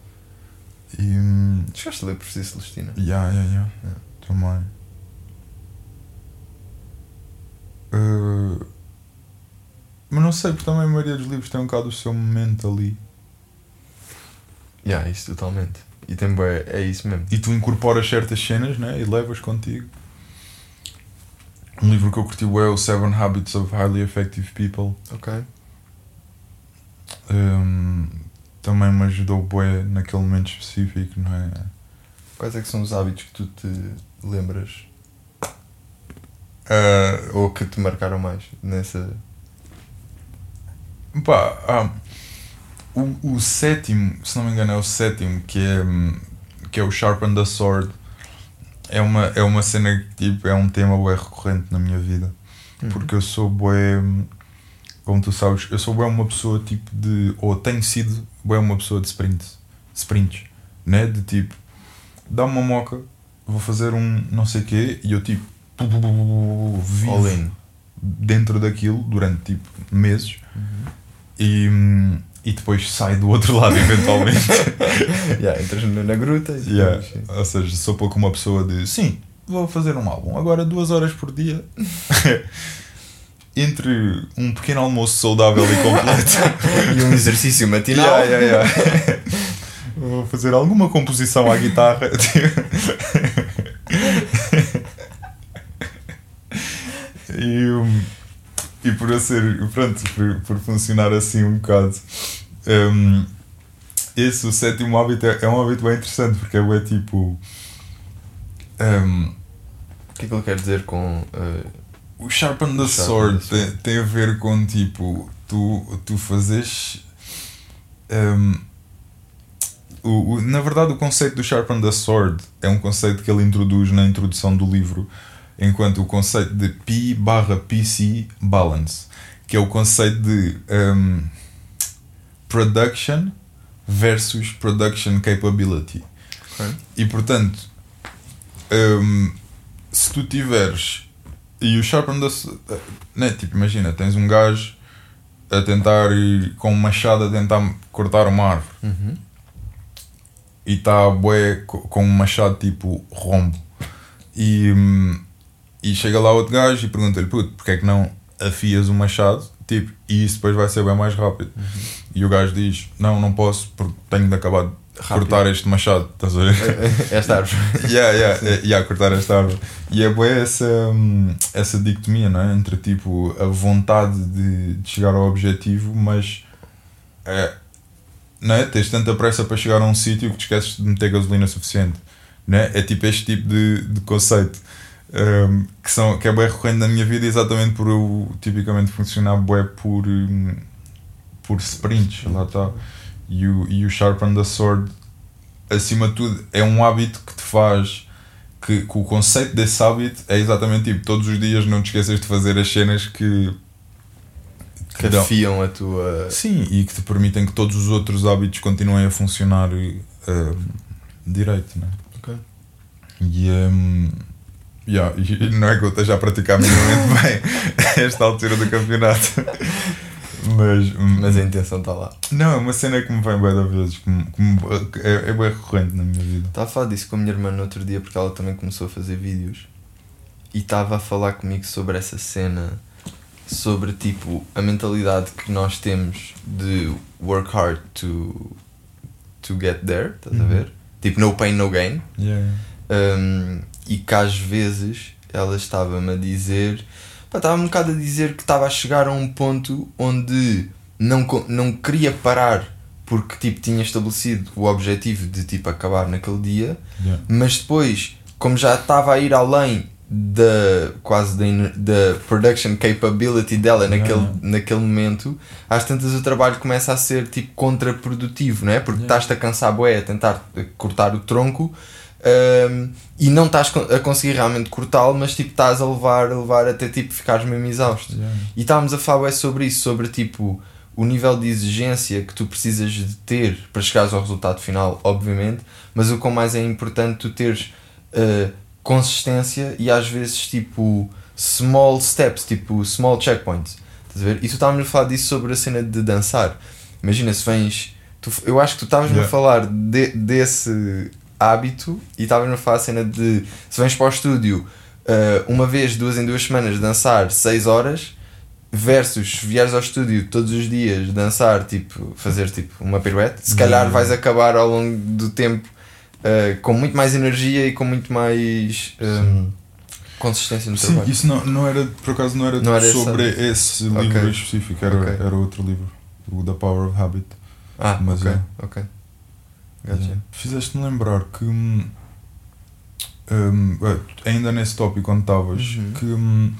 S2: E. hum,
S1: Chegaste a ler por si, Celestina?
S2: Yeah, yeah, yeah.
S1: Yeah.
S2: Também. Uh, não sei, porque também a maioria dos livros tem um bocado o seu momento ali.
S1: Yeah, isso totalmente. E tem bué- é isso mesmo.
S2: E tu incorporas certas cenas né? e levas contigo. Um livro que eu curti é o Seven Habits of Highly Effective People.
S1: Ok.
S2: Um, também me ajudou bué naquele momento específico, não é?
S1: Quais é que são os hábitos que tu te lembras?
S2: Uh,
S1: Ou que te marcaram mais nessa.
S2: Pá, ah, o, o sétimo, se não me engano, é o sétimo, que é, hum, que é o Sharpen the Sword. É uma, é uma cena que tipo, é um tema bué recorrente na minha vida.
S1: Uhum.
S2: Porque eu sou bué, hum, como tu sabes, eu sou bué uma pessoa tipo de, ou tenho sido bué uma pessoa de sprints, sprints, né? De tipo, dá uma moca, vou fazer um não sei quê, e eu tipo, vivo dentro daquilo durante tipo meses
S1: Uhum.
S2: E, e depois sai do outro lado eventualmente.
S1: yeah, entras na, gruta e depois.
S2: Ou seja, sou pouco uma pessoa de sim, vou fazer um álbum, agora duas horas por dia. Entre um pequeno almoço saudável e completo.
S1: E um exercício matinal.
S2: Yeah, yeah, yeah. Vou fazer alguma composição à guitarra. e, um, e por eu ser, pronto, por, por funcionar assim um bocado, um, esse, o sétimo hábito, é, é um hábito bem interessante porque é tipo. um,
S1: O que é que ele quer dizer com. eh,
S2: o Sharpen the Sword. tem, tem a ver com tipo tu, tu fazes um, o, o- na verdade o conceito do Sharpen the Sword é um conceito que ele introduz na introdução do livro enquanto o conceito de P barra PC Balance que é o conceito de um, Production versus Production Capability
S1: ok.
S2: e portanto, hum, se tu tiveres. E o Sharpen da. Né, tipo, imagina, tens um gajo a tentar ir com um machado a tentar cortar uma árvore
S1: Uhum.
S2: e está bué co- com um machado tipo rombo. E, hum, e chega lá outro gajo e pergunta-lhe, puto, porque é que não afias o machado? Tipo, e isso depois vai ser bem mais rápido. E o gajo diz, não, não posso porque tenho de acabar de
S1: Rápido.
S2: cortar este machado, estás a ver?
S1: Esta árvore.
S2: yeah, yeah, yeah, yeah, cortar esta árvore. E é boa essa, hum, essa dicotomia, não é? Entre tipo a vontade de, de chegar ao objetivo, mas é, não é? tens tanta pressa para chegar a um sítio que te esqueces de meter gasolina suficiente. Não é? é tipo este tipo de, de conceito hum, que, são, que é bem recorrente na minha vida, exatamente por eu tipicamente funcionar bué por, hum, por sprints. Lá está. E o, e o Sharpen the Sword acima de tudo, é um hábito que te faz. Que, que o conceito desse hábito é exatamente tipo: todos os dias não te esqueças de fazer as cenas que.
S1: Que afiam a tua.
S2: Sim, e que te permitem que todos os outros hábitos continuem a funcionar eh, direito, né?
S1: Ok.
S2: E. Um, yeah, e não é que eu esteja a praticar minimamente bem a esta altura do campeonato. Mas,
S1: Mas a intenção está lá.
S2: não, é uma cena que me vem bem da vezes, que, me- que me- é, é bem recorrente na minha vida.
S1: Estava a falar disso com a minha irmã no outro dia porque ela também começou a fazer vídeos e estava a falar comigo sobre essa cena, sobre tipo a mentalidade que nós temos de work hard to, to get there, estás a
S2: Uhum.
S1: ver? Tipo no pain, no gain.
S2: Yeah.
S1: Um, e que às vezes ela estava-me a dizer, pá, estava um bocado a dizer que estava a chegar a um ponto onde não, não queria parar porque tipo tinha estabelecido o objetivo de tipo acabar naquele dia,
S2: Yeah.
S1: mas depois, como já estava a ir além da quase da, da production capability dela naquele,
S2: Yeah.
S1: naquele momento, às tantas o trabalho começa a ser tipo contraprodutivo, não é? Porque
S2: Yeah.
S1: estás-te a cansar bué a tentar cortar o tronco um, e não estás a conseguir realmente cortá-lo, mas tipo estás a levar, a levar até tipo ficares mesmo exausto.
S2: Yeah.
S1: E estávamos a falar bué sobre isso, sobre tipo o nível de exigência que tu precisas de ter para chegares ao resultado final, obviamente, mas o quão mais é importante tu teres uh, consistência e às vezes tipo small steps, tipo small checkpoints. Estás a ver? E tu estávamos a falar disso sobre a cena de dançar. Imagina se vens. Tu, eu acho que tu estavas-me
S2: Yeah.
S1: a falar de- desse hábito e estavas-me a falar a cena de se vens para o estúdio uh, uma vez, duas em duas semanas dançar 6 horas versus vieres ao estúdio todos os dias dançar, tipo, fazer tipo uma piruete, se calhar
S2: Uhum.
S1: vais acabar ao longo do tempo uh, com muito mais energia e com muito mais um, consistência no
S2: Sim,
S1: trabalho.
S2: isso não, não era, por acaso não era,
S1: Não era
S2: sobre
S1: esse
S2: esse livro
S1: Ok.
S2: em específico, era,
S1: Ok.
S2: era outro livro, o The Power of Habit.
S1: Ah,
S2: Mas
S1: ok,
S2: é.
S1: ok. Gotcha.
S2: Yeah. Fizeste-me lembrar que hum, hum, eh, ainda nesse tópico onde estavas,
S1: Uhum.
S2: que hum,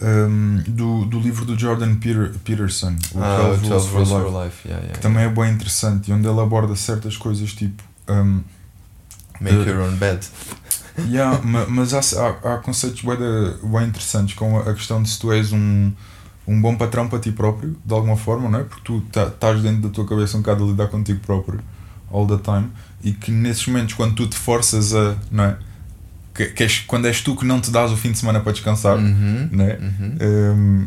S2: hum, do, do livro do Jordan Peter, Peterson, o
S1: Ah,
S2: 12
S1: o 12
S2: Rules for Life,
S1: for Life, yeah, yeah,
S2: que também é bem interessante e onde ele aborda certas coisas tipo. hum,
S1: Make
S2: eh,
S1: your own bed.
S2: Yeah, ma- mas há, há, há conceitos bem, bem interessantes com a questão de se tu és um, um bom patrão para ti próprio, de alguma forma, não é? Porque tu tá- estás dentro da tua cabeça um bocado a lidar contigo próprio all the time e que nesses momentos quando tu te forças a, não é? Que, que és- quando és tu que não te dás o fim de semana para descansar,
S1: Uhum.
S2: não é?
S1: Uhum.
S2: Hum,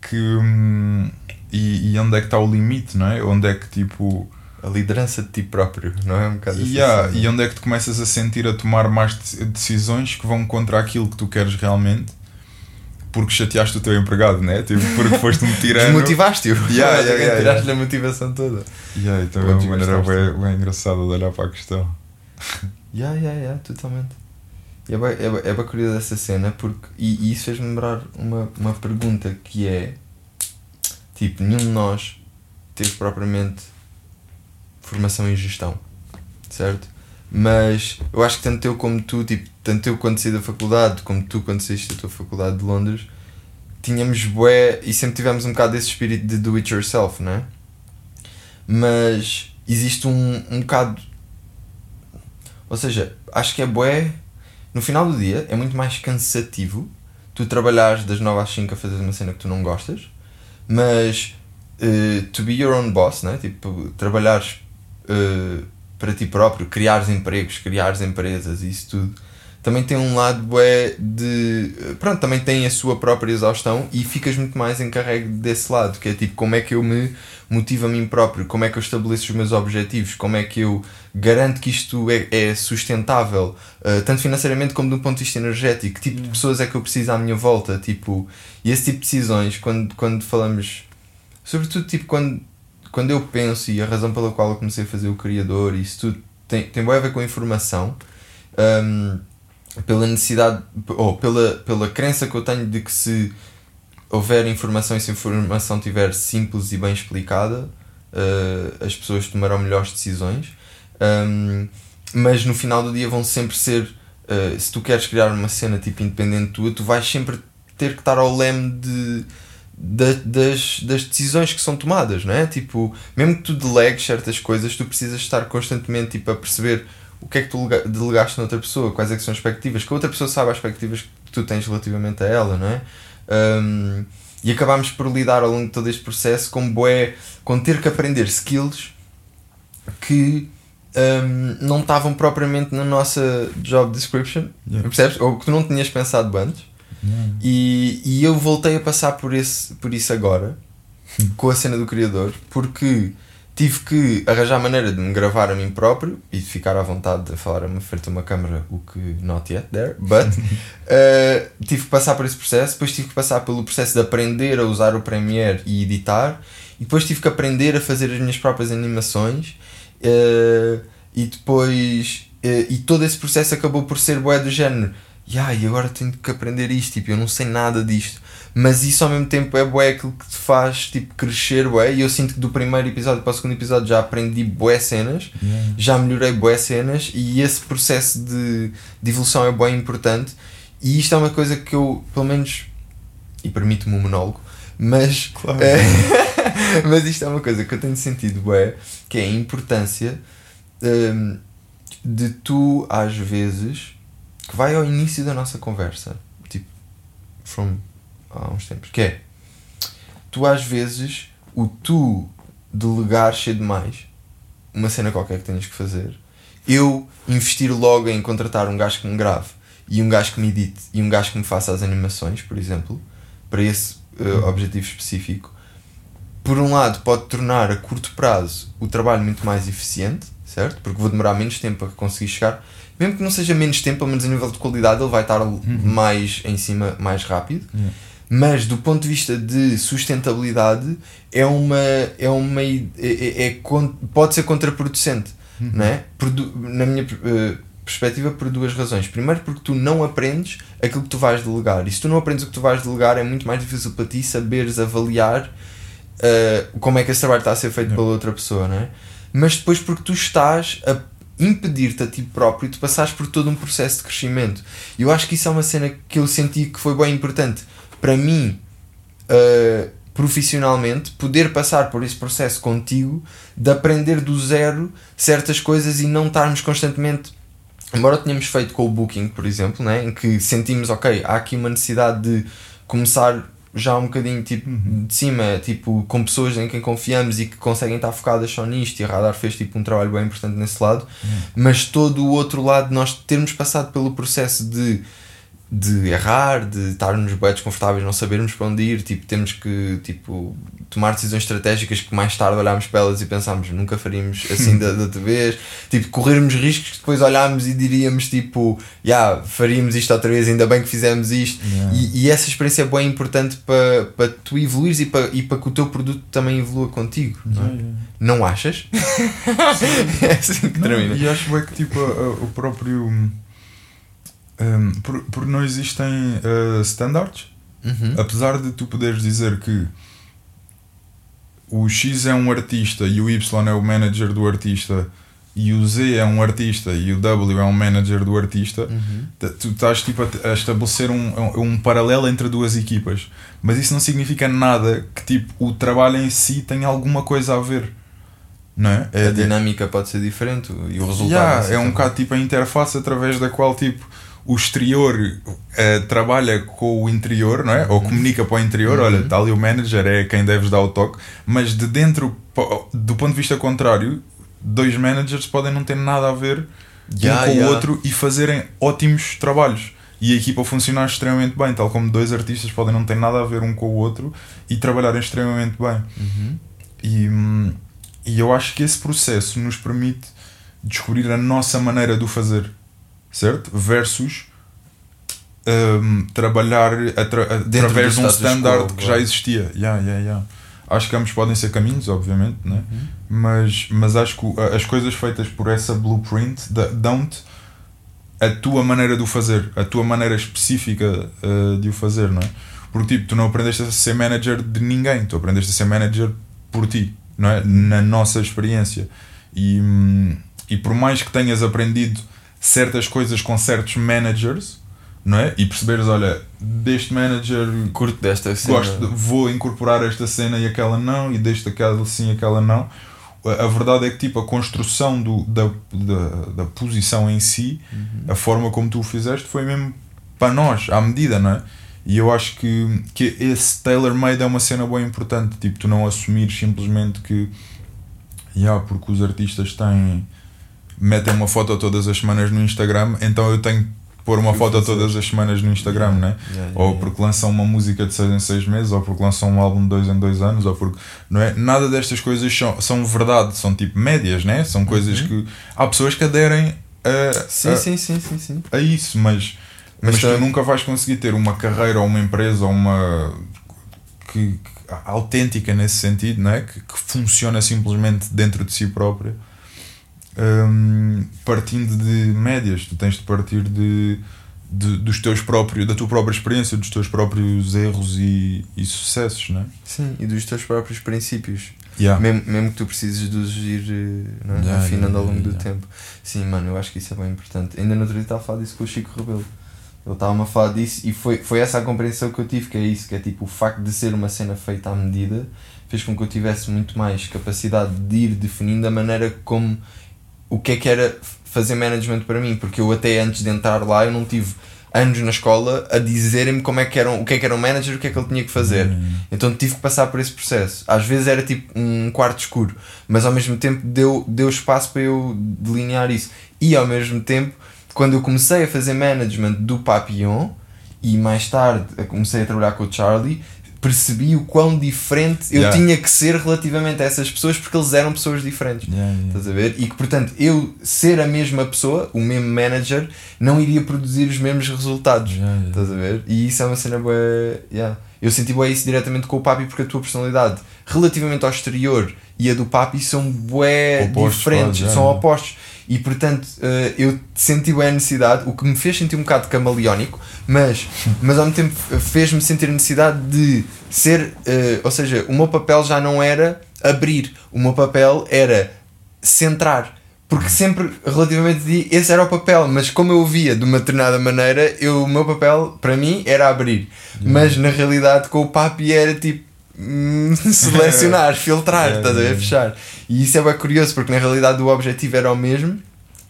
S2: que, hum, e, e onde é que está o limite, não é? Onde é que tipo.
S1: A liderança de ti próprio, não é um bocado assim?
S2: Yeah, e onde é que te começas a sentir a tomar mais de- decisões que vão contra aquilo que tu queres realmente porque chateaste o teu empregado, né? Tipo, porque foste um tirano.
S1: Desmotivaste-o.
S2: Yeah, yeah, yeah,
S1: Tiraste-lhe a motivação toda.
S2: Yeah, então é uma maneira bem, bem engraçada de olhar para a questão.
S1: Yeah, yeah, yeah, totalmente. E é bem, é, bem- é bem curioso essa cena porque. E, e isso fez-me lembrar uma, uma pergunta que é. Tipo, nenhum de nós teve propriamente formação em gestão, certo? Mas eu acho que tanto eu como tu, tipo, tanto eu quando saí da faculdade, como tu quando saíste da tua faculdade de Londres, tínhamos bué e sempre tivemos um bocado desse espírito de do it yourself, não é? Mas existe um, um bocado. Ou seja, acho que é bué. No final do dia é muito mais cansativo tu trabalhares das 9 às 5 a fazer uma cena que tu não gostas, mas eh, to be your own boss, né? tipo, trabalhares eh, para ti próprio, criares empregos, criares empresas, isso tudo, também tem um lado bué de. Pronto, também tem a sua própria exaustão e ficas muito mais encarregue desse lado, que é tipo como é que eu me motivo a mim próprio, como é que eu estabeleço os meus objetivos, como é que eu garanto que isto é, é sustentável, uh, tanto financeiramente como do ponto de vista energético, que tipo de pessoas é que eu preciso à minha volta, tipo, e esse tipo de decisões, quando, quando falamos, sobretudo tipo quando, quando eu penso e a razão pela qual eu comecei a fazer o criador, isso tudo tem, tem bem a ver com a informação. Um, pela necessidade ou pela, pela crença que eu tenho de que se houver informação e se a informação estiver simples e bem explicada, uh, as pessoas tomarão melhores decisões. Um, mas no final do dia vão sempre ser, uh, se tu queres criar uma cena tipo independente tua, tu vais sempre ter que estar ao leme de, da- das, das decisões que são tomadas, não é? Tipo, mesmo que tu delegues certas coisas, tu precisas estar constantemente tipo, a perceber o que é que tu lega- delegaste na outra pessoa, quais é que são as expectativas, que a outra pessoa sabe as expectativas que tu tens relativamente a ela, não é? Um, e acabámos por lidar ao longo de todo este processo com bué, com ter que aprender skills que um, não estavam propriamente na nossa job description,
S2: Yeah.
S1: percebes? Ou que tu não tinhas pensado antes.
S2: Yeah.
S1: E, e eu voltei a passar por, esse, por isso agora, com a cena do criador, porque tive que arranjar maneira de me gravar a mim próprio e de ficar à vontade de falar a uma frente a uma câmera, o que not yet there, but uh, tive que passar por esse processo, depois tive que passar pelo processo de aprender a usar o Premiere e editar, e depois tive que aprender a fazer as minhas próprias animações, uh, e depois, uh, e todo esse processo acabou por ser bué do género, yeah, e agora tenho que aprender isto, tipo, eu não sei nada disto. Mas isso ao mesmo tempo é bué aquilo que te faz tipo, crescer bué. E eu sinto que do primeiro episódio para o segundo episódio já aprendi bué cenas,
S2: Yeah.
S1: já melhorei bué cenas e esse processo de, de evolução é bué importante. E isto é uma coisa que eu, pelo menos, e permite-me um monólogo, mas,
S2: Claro.
S1: eh, mas isto é uma coisa que eu tenho sentido, é, que é a importância hum, de tu, às vezes, que vai ao início da nossa conversa, tipo, from há uns tempos, que é, tu às vezes, o tu delegar ser demais, uma cena qualquer que tenhas que fazer, eu investir logo em contratar um gajo que me grave e um gajo que me edite e um gajo que me faça as animações, por exemplo, para esse uh, objetivo específico, por um lado pode tornar a curto prazo o trabalho muito mais eficiente, certo? Porque vou demorar menos tempo a conseguir chegar, mesmo que não seja menos tempo, pelo menos a nível de qualidade ele vai estar mais em cima, mais rápido.
S2: Yeah.
S1: Mas do ponto de vista de sustentabilidade é uma é uma é, é- é pode ser contraproducente, não é? Por na minha eh, perspectiva por duas razões. Primeiro porque tu não aprendes aquilo que tu vais delegar. E se tu não aprendes o que tu vais delegar é muito mais difícil para ti saberes avaliar eh, como é que esse trabalho está a ser feito
S2: Yeah.
S1: pela outra pessoa, não é? Mas depois porque tu estás a impedir-te a ti próprio de passares por todo um processo de crescimento. E eu acho que isso é uma cena que eu senti que foi bem importante para mim, uh, profissionalmente, poder passar por esse processo contigo de aprender do zero certas coisas e não estarmos constantemente. Embora tenhamos feito com o Booking, por exemplo, né, em que sentimos, ok, há aqui uma necessidade de começar já um bocadinho tipo, de cima, tipo, com pessoas em quem confiamos e que conseguem estar focadas só nisto, e a Radar fez tipo, um trabalho bem importante nesse lado, mas todo o outro lado, nós termos passado pelo processo de de errar, de estarmos bem desconfortáveis, não sabermos para onde ir, tipo, temos que tipo, tomar decisões estratégicas que mais tarde olhámos para elas e pensámos nunca faríamos assim da, da outra vez, tipo, corrermos riscos que depois olhámos e diríamos tipo, já, yeah, faríamos isto outra vez, ainda bem que fizemos isto,
S2: Yeah.
S1: e, e essa experiência é bem importante para, para tu evoluires e para, e para que o teu produto também evolua contigo, não, é?
S2: Yeah,
S1: não achas? é assim que
S2: Não,
S1: termina.
S2: E acho é que tipo, a- a- o próprio. Um, por, por não existem uh, standards,
S1: Uhum.
S2: apesar de tu poderes dizer que o X é um artista e o Y é o manager do artista e o Z é um artista e o W é um manager do artista,
S1: Uhum.
S2: tu estás tipo, a, a estabelecer um, um, paralelo entre duas equipas. Mas isso não significa nada que tipo, o trabalho em si tenha alguma coisa a ver. Não é?
S1: A
S2: É,
S1: dinâmica pode ser diferente e o resultado
S2: Yeah,
S1: ser
S2: é um bocado tipo a interface através da qual tipo o exterior eh, trabalha com o interior, não é? Ou comunica para o interior,
S1: Uhum.
S2: olha, está ali o manager, é quem deves dar o toque, mas de dentro, do ponto de vista contrário, dois managers podem não ter nada a ver
S1: Yeah,
S2: um com
S1: yeah.
S2: o outro e fazerem ótimos trabalhos. E a equipa funcionar extremamente bem, tal como dois artistas podem não ter nada a ver um com o outro e trabalharem extremamente bem.
S1: Uhum.
S2: E, hum, e eu acho que esse processo nos permite descobrir a nossa maneira de o fazer, certo? Versus hum, trabalhar atra- através de um standard
S1: quo,
S2: que já existia. Yeah, yeah, yeah. Acho que ambos podem ser caminhos, obviamente, né?
S1: Uhum.
S2: mas, mas acho que as coisas feitas por essa blueprint dão-te a tua maneira de o fazer, a tua maneira específica uh, de o fazer, não é? Porque tipo, tu não aprendeste a ser manager de ninguém, tu aprendeste a ser manager por ti, não é? Na nossa experiência. E, hum, e por mais que tenhas aprendido certas coisas com certos managers, não é? E perceberes, olha, deste manager
S1: Curto desta cena.
S2: gosto, vou incorporar esta cena e aquela não, e deste aquela sim aquela não. A verdade é que tipo, a construção do, da, da, da posição em si, a forma como tu o fizeste, foi mesmo para nós, à medida, não é? E eu acho que, que esse tailor-made é uma cena bem importante. Tipo, tu não assumir simplesmente que, yeah, porque os artistas têm. Metem uma foto todas as semanas no Instagram, então eu tenho que pôr uma
S1: Que
S2: foto todas as semanas no Instagram, não é?
S1: Yeah, yeah,
S2: ou
S1: yeah.
S2: porque lançam uma música de 6 em 6 meses, ou porque lançam um álbum de 2 em 2 anos, ou porque não é? Nada destas coisas são, são verdade, são tipo médias, né? São coisas que há pessoas que aderem a,
S1: Sim,
S2: a,
S1: sim, sim, sim, sim.
S2: a isso, mas,
S1: Mas
S2: mas, tu
S1: também-
S2: nunca vais conseguir ter uma carreira ou uma empresa ou uma que, que- autêntica nesse sentido, não é? Que, que funciona simplesmente dentro de si própria. Hum, partindo de médias, tu tens de partir de, de- dos teus próprios, da tua própria experiência, dos teus próprios erros e, e sucessos, não é?
S1: Sim, e dos teus próprios princípios.
S2: Yeah.
S1: Mesmo, mesmo que tu precises de os ir eh, é?
S2: Yeah,
S1: afinando ao longo do
S2: yeah.
S1: tempo. Sim, mano, eu acho que isso é bem importante. Ainda no outro dia estava a falar disso com o Chico Rebelo. Ele estava-me a falar disso e foi, foi essa a compreensão que eu tive, que é isso, que é tipo o facto de ser uma cena feita à medida fez com que eu tivesse muito mais capacidade de ir definindo a maneira como o que é que era fazer management para mim, porque eu até antes de entrar lá eu não tive anos na escola a dizerem-me como é que era, o que é que era um manager, o que é que ele tinha que fazer.
S2: Uhum.
S1: Então tive que passar por esse processo. Às vezes era tipo um quarto escuro, mas ao mesmo tempo deu, deu espaço para eu delinear isso. E ao mesmo tempo, quando eu comecei a fazer management do Papillon e mais tarde comecei a trabalhar com o Charlie, percebi o quão diferente eu
S2: Yeah.
S1: tinha que ser relativamente a essas pessoas porque eles eram pessoas diferentes.
S2: Yeah, yeah.
S1: Estás a ver? E que, portanto, eu ser a mesma pessoa, o mesmo manager, não iria produzir os mesmos resultados.
S2: Yeah.
S1: Estás a ver? E isso é uma cena boa. Eu senti bué isso diretamente com o Papi porque a tua personalidade, relativamente ao exterior e a do Papi, são bué
S2: Opostos,
S1: diferentes,
S2: quase,
S1: são opostos. E portanto, eh, eu senti a necessidade, o que me fez sentir um bocado camaleónico, mas, mas ao mesmo tempo fez-me sentir a necessidade de ser. eh, ou seja, o meu papel já não era abrir, o meu papel era centrar. Porque sempre, relativamente de esse era o papel, mas como eu via de uma determinada maneira, eu, o meu papel, para mim, era abrir. Mas na realidade, com o papi era tipo selecionar, filtrar, estás a ver?
S2: yeah.
S1: Fechar. E isso é bem curioso, porque na realidade o objetivo era o mesmo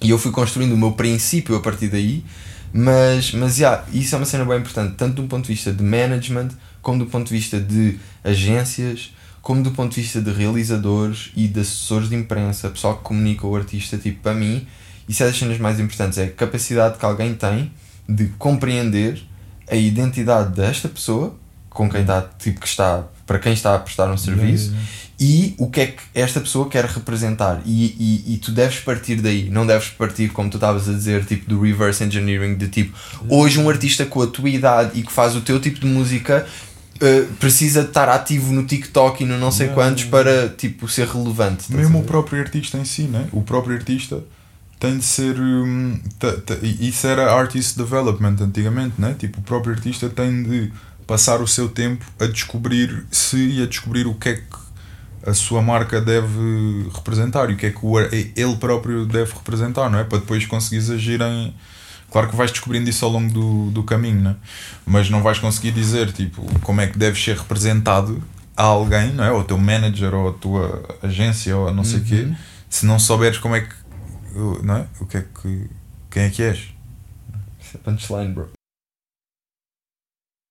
S1: e eu fui construindo o meu princípio a partir daí. Mas, mas yeah, isso é uma cena bem importante, tanto do ponto de vista de management, como do ponto de vista de agências, como do ponto de vista de realizadores e de assessores de imprensa, pessoal que comunica o artista. Tipo, para mim, isso é das cenas mais importantes: é a capacidade que alguém tem de compreender a identidade desta pessoa com quem está, tipo, que está, para quem está a prestar um serviço
S2: yeah.
S1: e o que é que esta pessoa quer representar e, e, e tu deves partir daí, não deves partir como tu estavas a dizer, tipo do reverse engineering, de tipo, hoje um artista com a tua idade e que faz o teu tipo de música uh, precisa de estar ativo no TikTok e no não sei
S2: Yeah,
S1: quantos para tipo ser relevante.
S2: Mesmo o próprio artista em si, né? O próprio artista tem de ser. hum, isso era artist development antigamente, né? Tipo, o próprio artista tem de passar o seu tempo a descobrir se e a descobrir o que é que a sua marca deve representar e o que é que ele próprio deve representar, não é? Para depois conseguires agir em. Claro que vais descobrindo isso ao longo do, do caminho, né? mas não vais conseguir dizer tipo, como é que deves ser representado a alguém, não é? Ou o teu manager, ou a tua agência, ou a não sei o quê,
S1: Uhum.
S2: se não souberes como é que. Não é? O que é que. Quem é que és?
S1: Isso é punchline, bro.